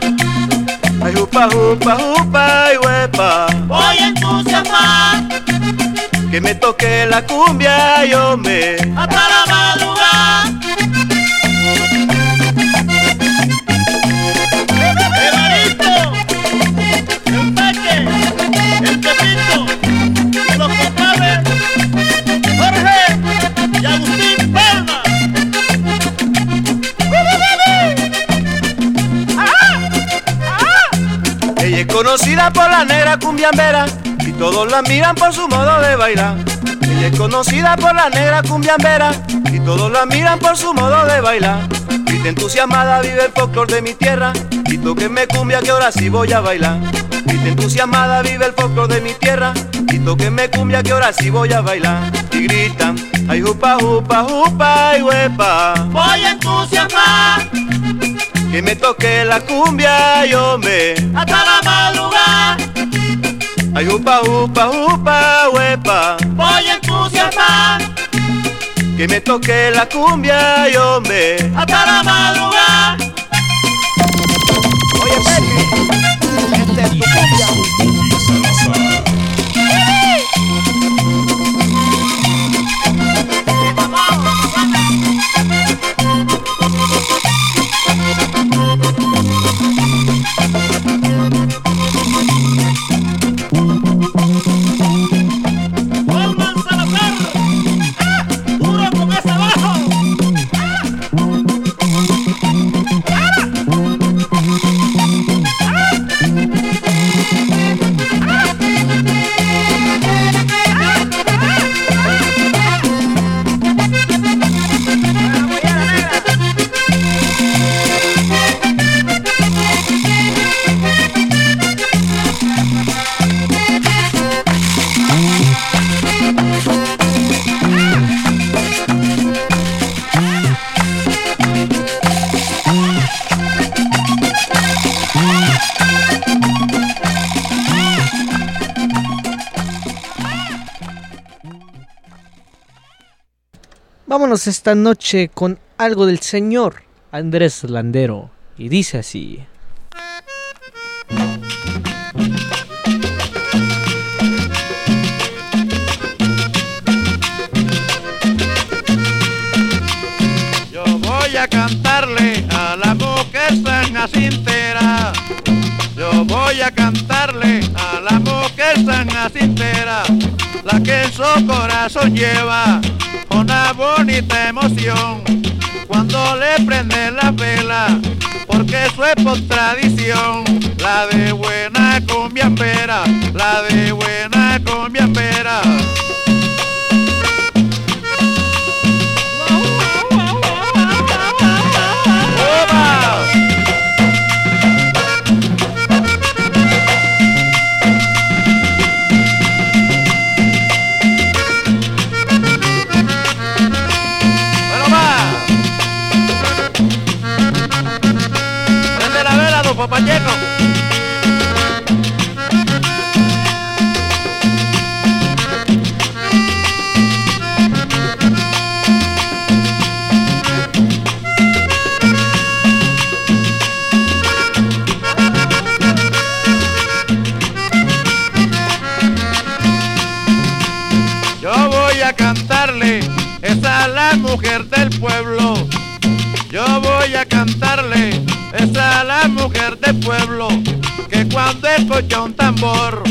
Ay, upa, upa, upa, ay, huepa. Voy a entusiasmar Que me toque la cumbia, yo me. hasta la madrugada. Conocida por la negra cumbiambera y todos la miran por su modo de bailar. Ella es conocida por la negra cumbiambera y todos la miran por su modo de bailar. Grita entusiasmada vive el folclor de mi tierra y tóquenme cumbia que ahora sí voy a bailar. Grita entusiasmada vive el folclor de mi tierra y tóquenme cumbia que ahora sí voy a bailar. Y gritan, ay jupa, jupa, jupa, ay huepa. Voy a entusiasmar Que me toque la cumbia, yo me. hasta la madrugada. Ay, upa, upa, upa, huepa. Voy a entusiasmar Que me toque la cumbia, yo me. hasta la madrugada. Esta noche con algo del señor Andrés Landero. Y dice así. Yo voy a cantarle a la mujer San Jacintera. Yo voy a cantarle a la mujer San Jacintera. La que en su corazón lleva bonita emoción. Cuando le prende la vela, porque eso es por tradición. La de buena cumbia espera, la de buena cumbia espera. Yo voy a cantarle, esa es la mujer del pueblo. Yo voy a cantarle, esa es la mujer del pueblo. Que cuando escucha un tambor,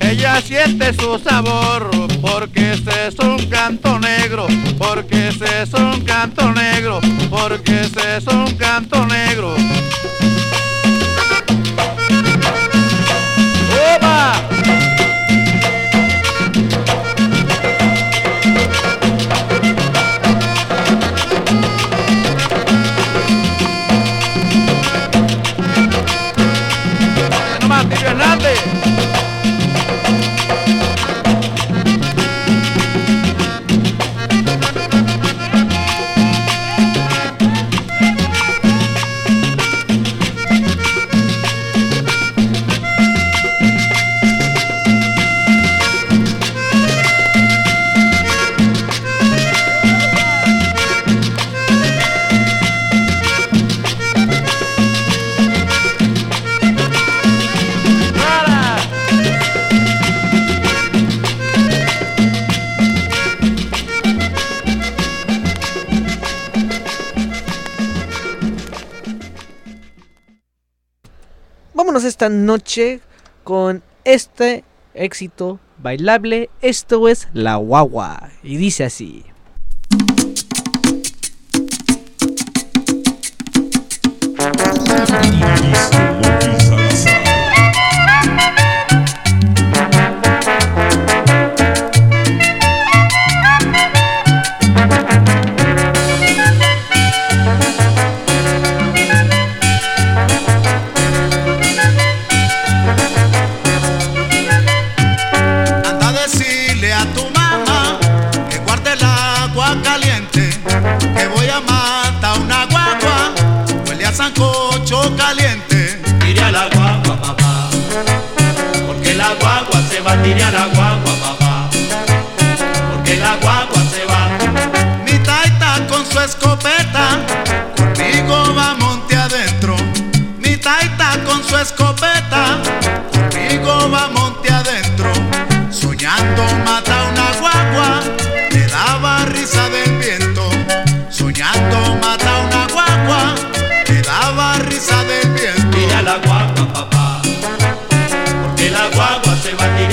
ella siente su sabor. Porque ese es un canto negro, porque ese es un canto negro, porque ese es un canto negro. Esta noche con este éxito bailable. Esto es La Guagua. Y dice así. tire a la guagua, papá, porque la guagua se va. Mi taita con su escopeta, conmigo va monte adentro. Mi taita con su escopeta, conmigo va monte adentro. Soñando mata una guagua, le daba risa del viento. Soñando mata una guagua, le daba risa del viento. Tira la guagua, papá, porque la guagua se va.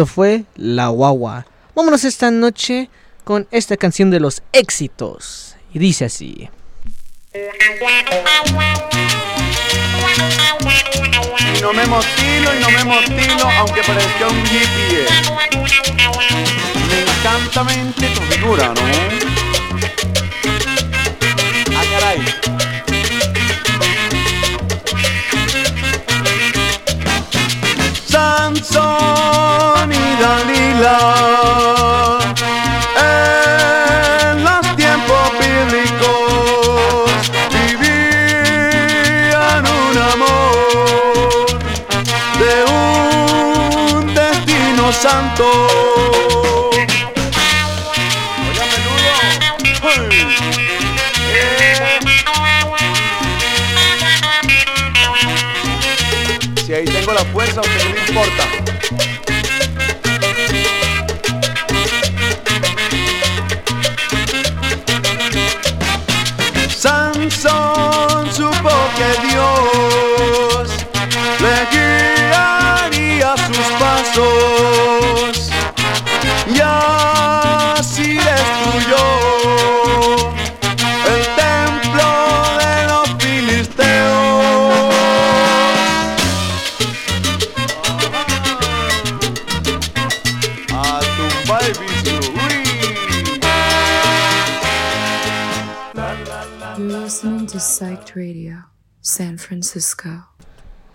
Eso fue La Guagua. Vámonos esta noche con esta canción de los éxitos. Y dice así. Y no me motilo, y no me motilo, aunque parezca un hippie. Eh. Me encanta mente tu figura, ¿no? Ah, caray. Sansón love.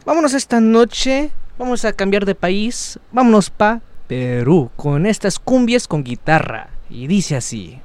Vámonos esta noche, vamos a cambiar de país, vámonos pa Perú con estas cumbias con guitarra. Y dice así.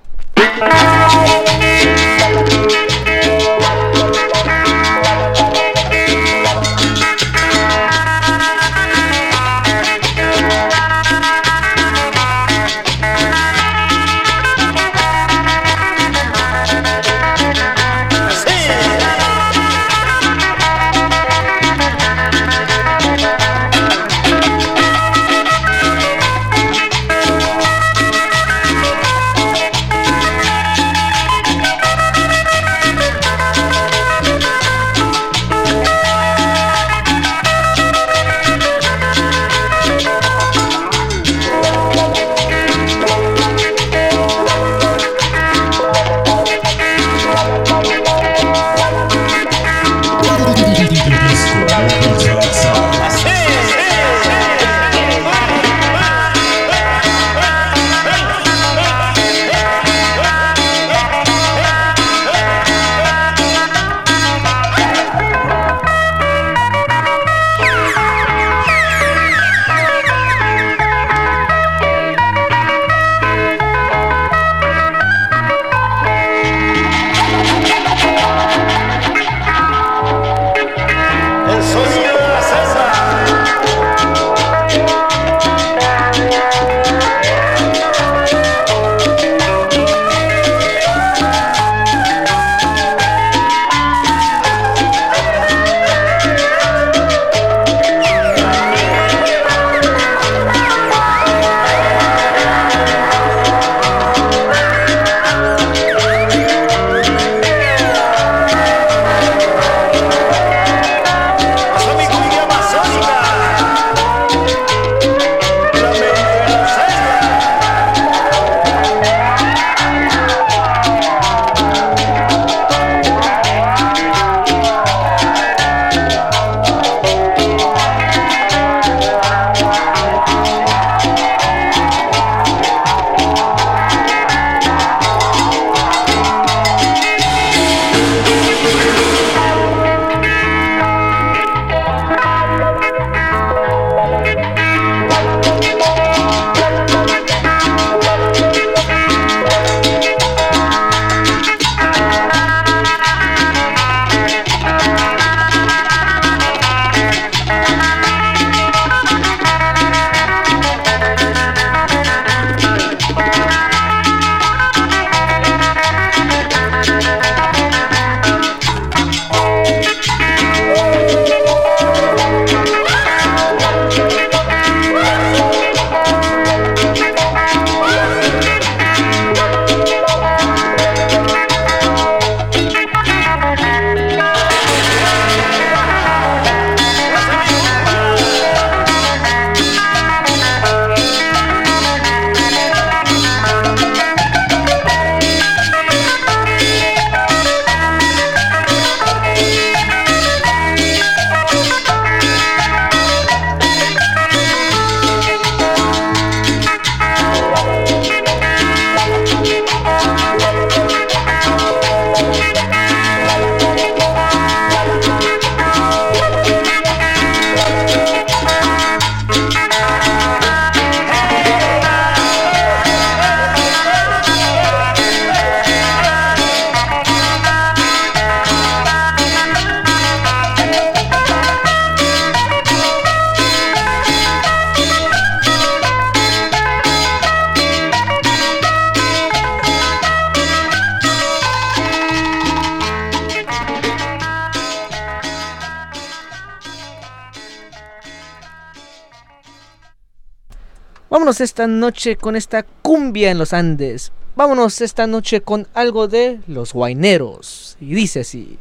Esta noche con esta cumbia en los Andes. Vámonos esta noche con algo de los guaineros. Y dice así.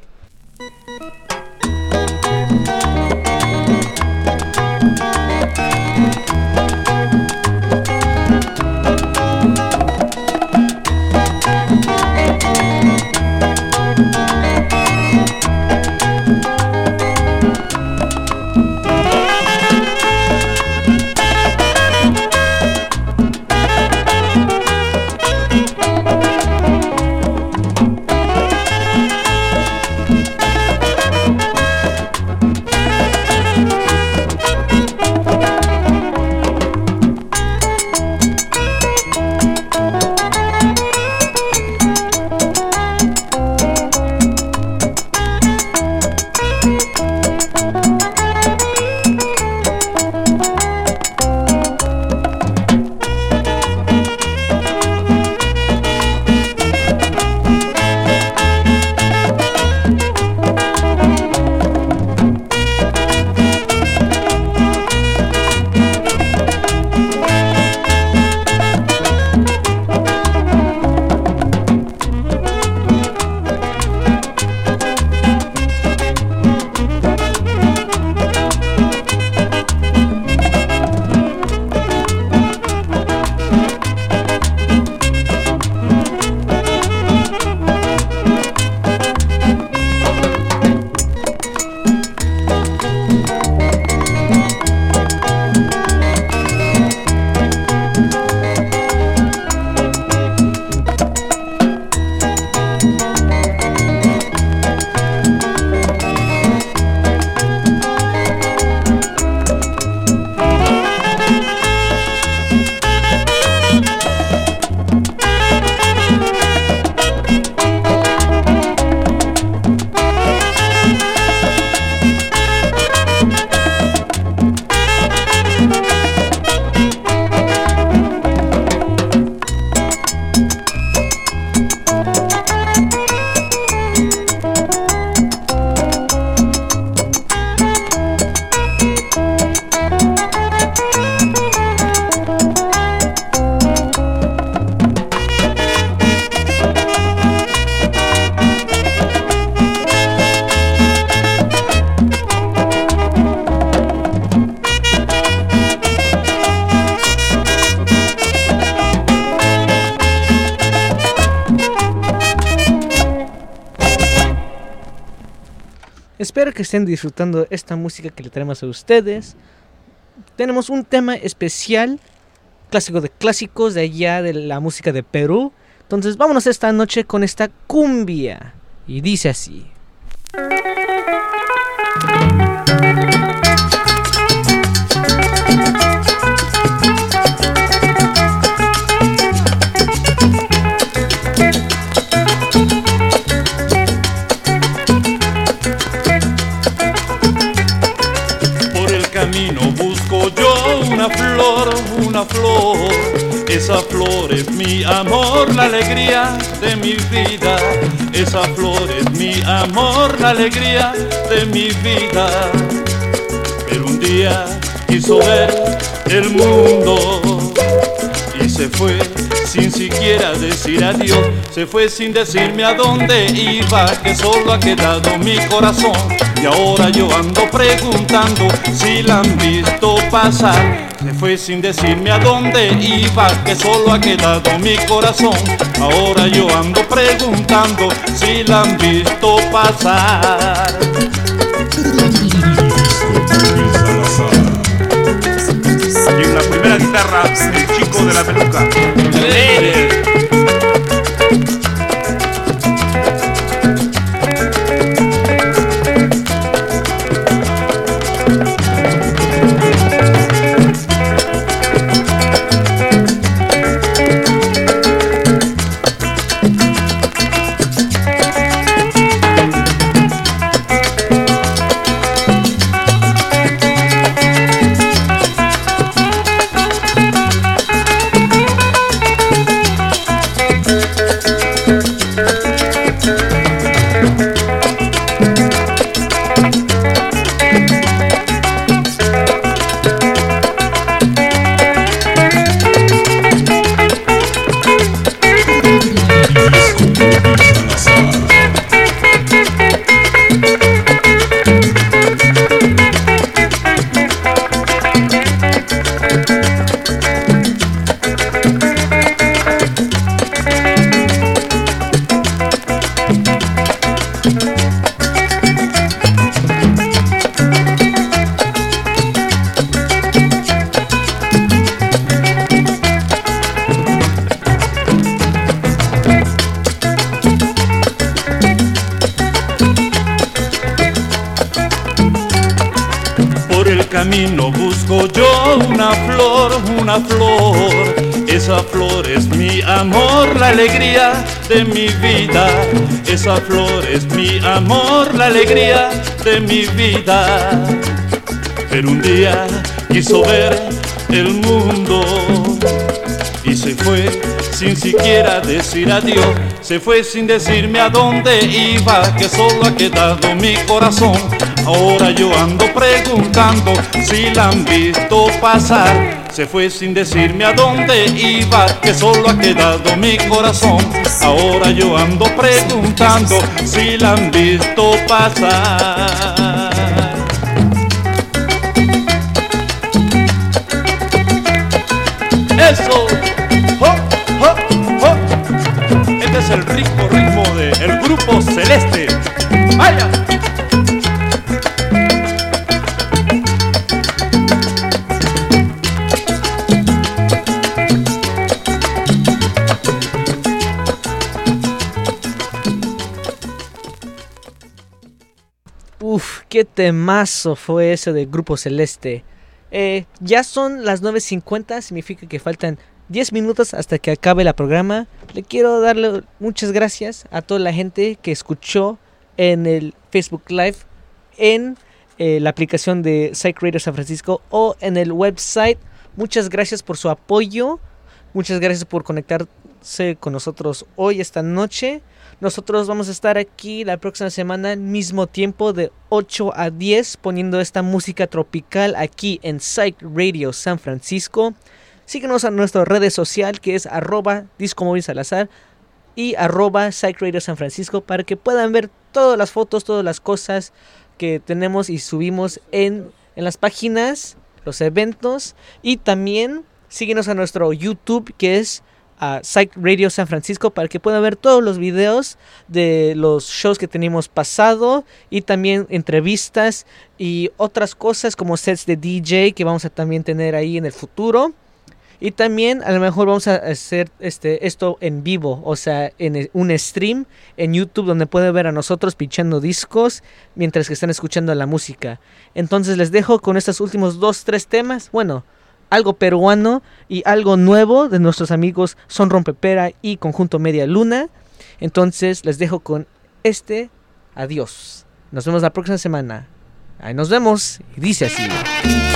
Estén disfrutando esta música que le traemos a ustedes. Tenemos un tema especial, clásico de clásicos de allá de la música de Perú. Entonces vámonos esta noche con esta cumbia. Y dice así. Una flor, una flor. Esa flor es mi amor, la alegría de mi vida. Esa flor es mi amor, la alegría de mi vida. Pero un día quiso ver el mundo y se fue sin siquiera decir adiós. Se fue sin decirme a dónde iba, que solo ha quedado mi corazón. Y ahora yo ando preguntando si la han visto pasar. Se fue sin decirme a dónde iba, que solo ha quedado mi corazón. Ahora yo ando preguntando si la han visto pasar. Y en la primera guitarra, el chico de la peluca. Esa flor es mi amor, la alegría de mi vida. Esa flor es mi amor, la alegría de mi vida. Pero un día quiso ver el mundo y se fue sin siquiera decir adiós. Se fue sin decirme a dónde iba, que solo ha quedado mi corazón. Ahora yo ando preguntando si la han visto pasar. Se fue sin decirme a dónde iba, que solo ha quedado mi corazón. Ahora yo ando preguntando si la han visto pasar. Eso. ¡Jo, jo, jo! Este es el rico ritmo del grupo celeste. ¡Vaya! Qué temazo fue ese de Grupo Celeste. Eh, ya son las 9.50, significa que faltan 10 minutos hasta que acabe la programa. Le quiero darle muchas gracias a toda la gente que escuchó en el Facebook Live, en eh, la aplicación de Psych Radio San Francisco o en el website. Muchas gracias por su apoyo. Muchas gracias por conectarse con nosotros hoy, esta noche. Nosotros vamos a estar aquí la próxima semana, mismo tiempo, de 8 a 10, poniendo esta música tropical aquí en Psych Radio San Francisco. Síguenos a nuestra redes social que es arroba Disco Móvil Salazar y arroba Psych San Francisco para que puedan ver todas las fotos, todas las cosas que tenemos y subimos en, en las páginas, los eventos y también síguenos a nuestro YouTube que es a Psych Radio San Francisco para que puedan ver todos los videos de los shows que tenemos pasado y también entrevistas y otras cosas como sets de DJ que vamos a también tener ahí en el futuro. Y también a lo mejor vamos a hacer este, esto en vivo, o sea, en e- un stream en YouTube donde pueden ver a nosotros pinchando discos mientras que están escuchando la música. Entonces les dejo con estos últimos dos, tres temas. Bueno, algo peruano y algo nuevo de nuestros amigos Son Rompepera y Conjunto Media Luna. Entonces les dejo con este. Adiós. Nos vemos la próxima semana. Ahí nos vemos. Dice así.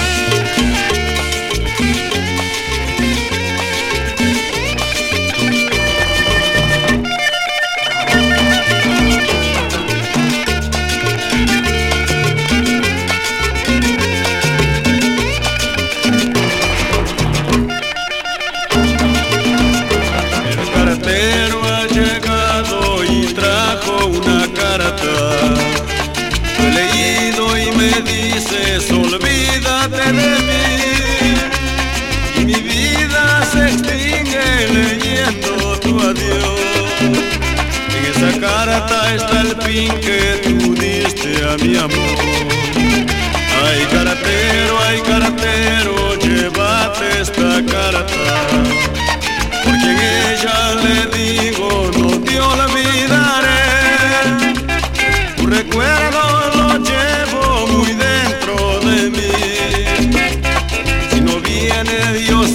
Está el fin que tú diste a mi amor. Ay, cartero, ay, cartero, llévate esta carta. Porque en ella le digo no te olvidaré Tu recuerdo lo llevo muy dentro de mí Si no viene yo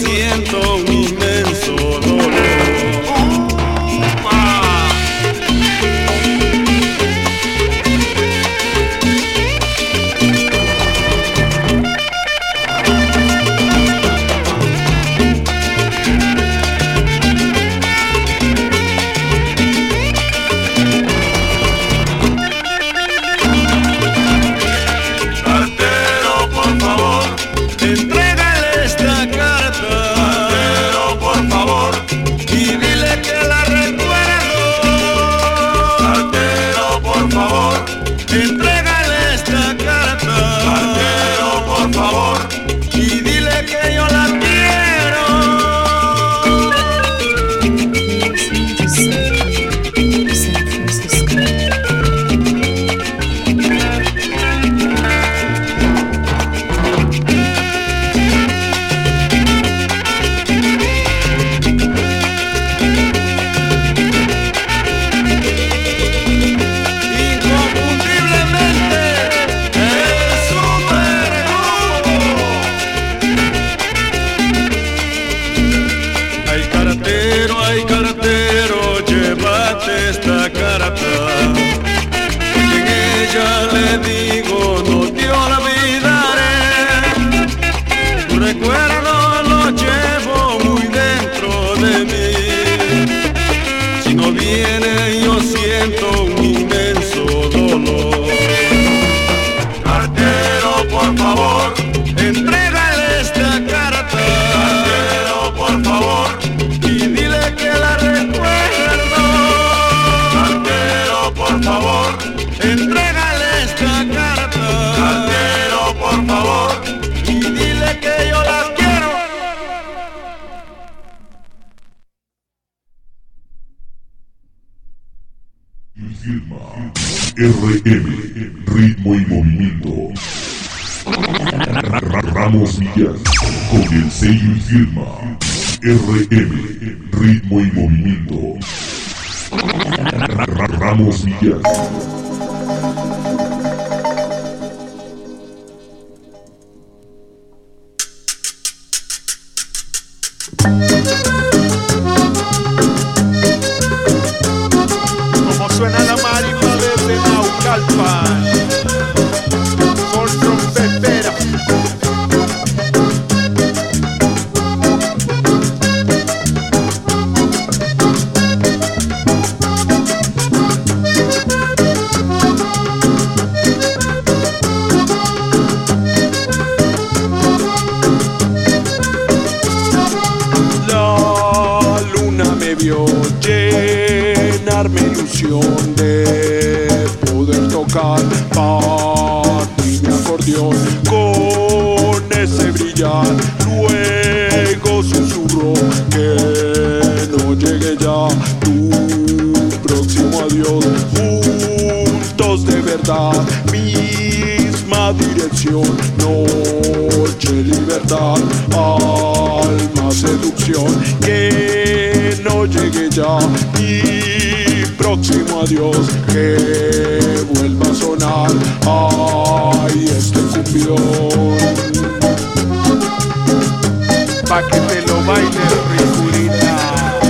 Pa' que te lo bailes, riculita.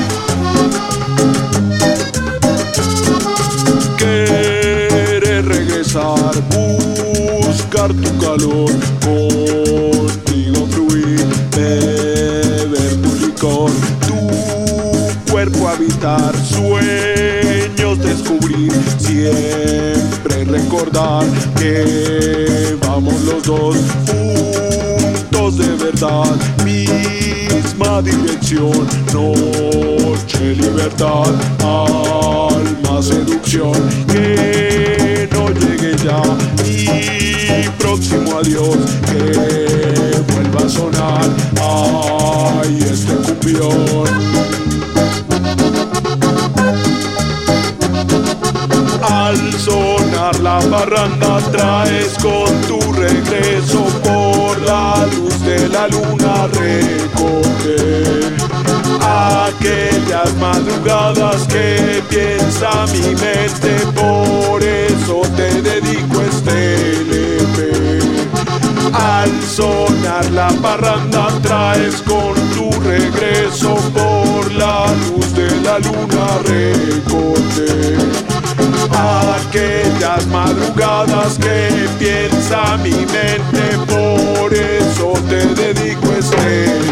Quieres regresar, buscar tu calor, contigo fluir, beber tu licor, tu cuerpo habitar, sueños descubrir, siempre recordar que vamos los dos juntos de verdad, dirección, noche, libertad, alma, seducción, que no llegue ya mi próximo adiós, que vuelva a sonar, ay, este cumbión. Al sonar la parranda traes con tu regreso por la luz de la luna recoger aquellas madrugadas que piensa mi mente, por eso te dedico este LP. Al sonar la parranda traes con tu regreso por la luz de la luna recoger aquellas madrugadas que piensa mi mente, te dedico este.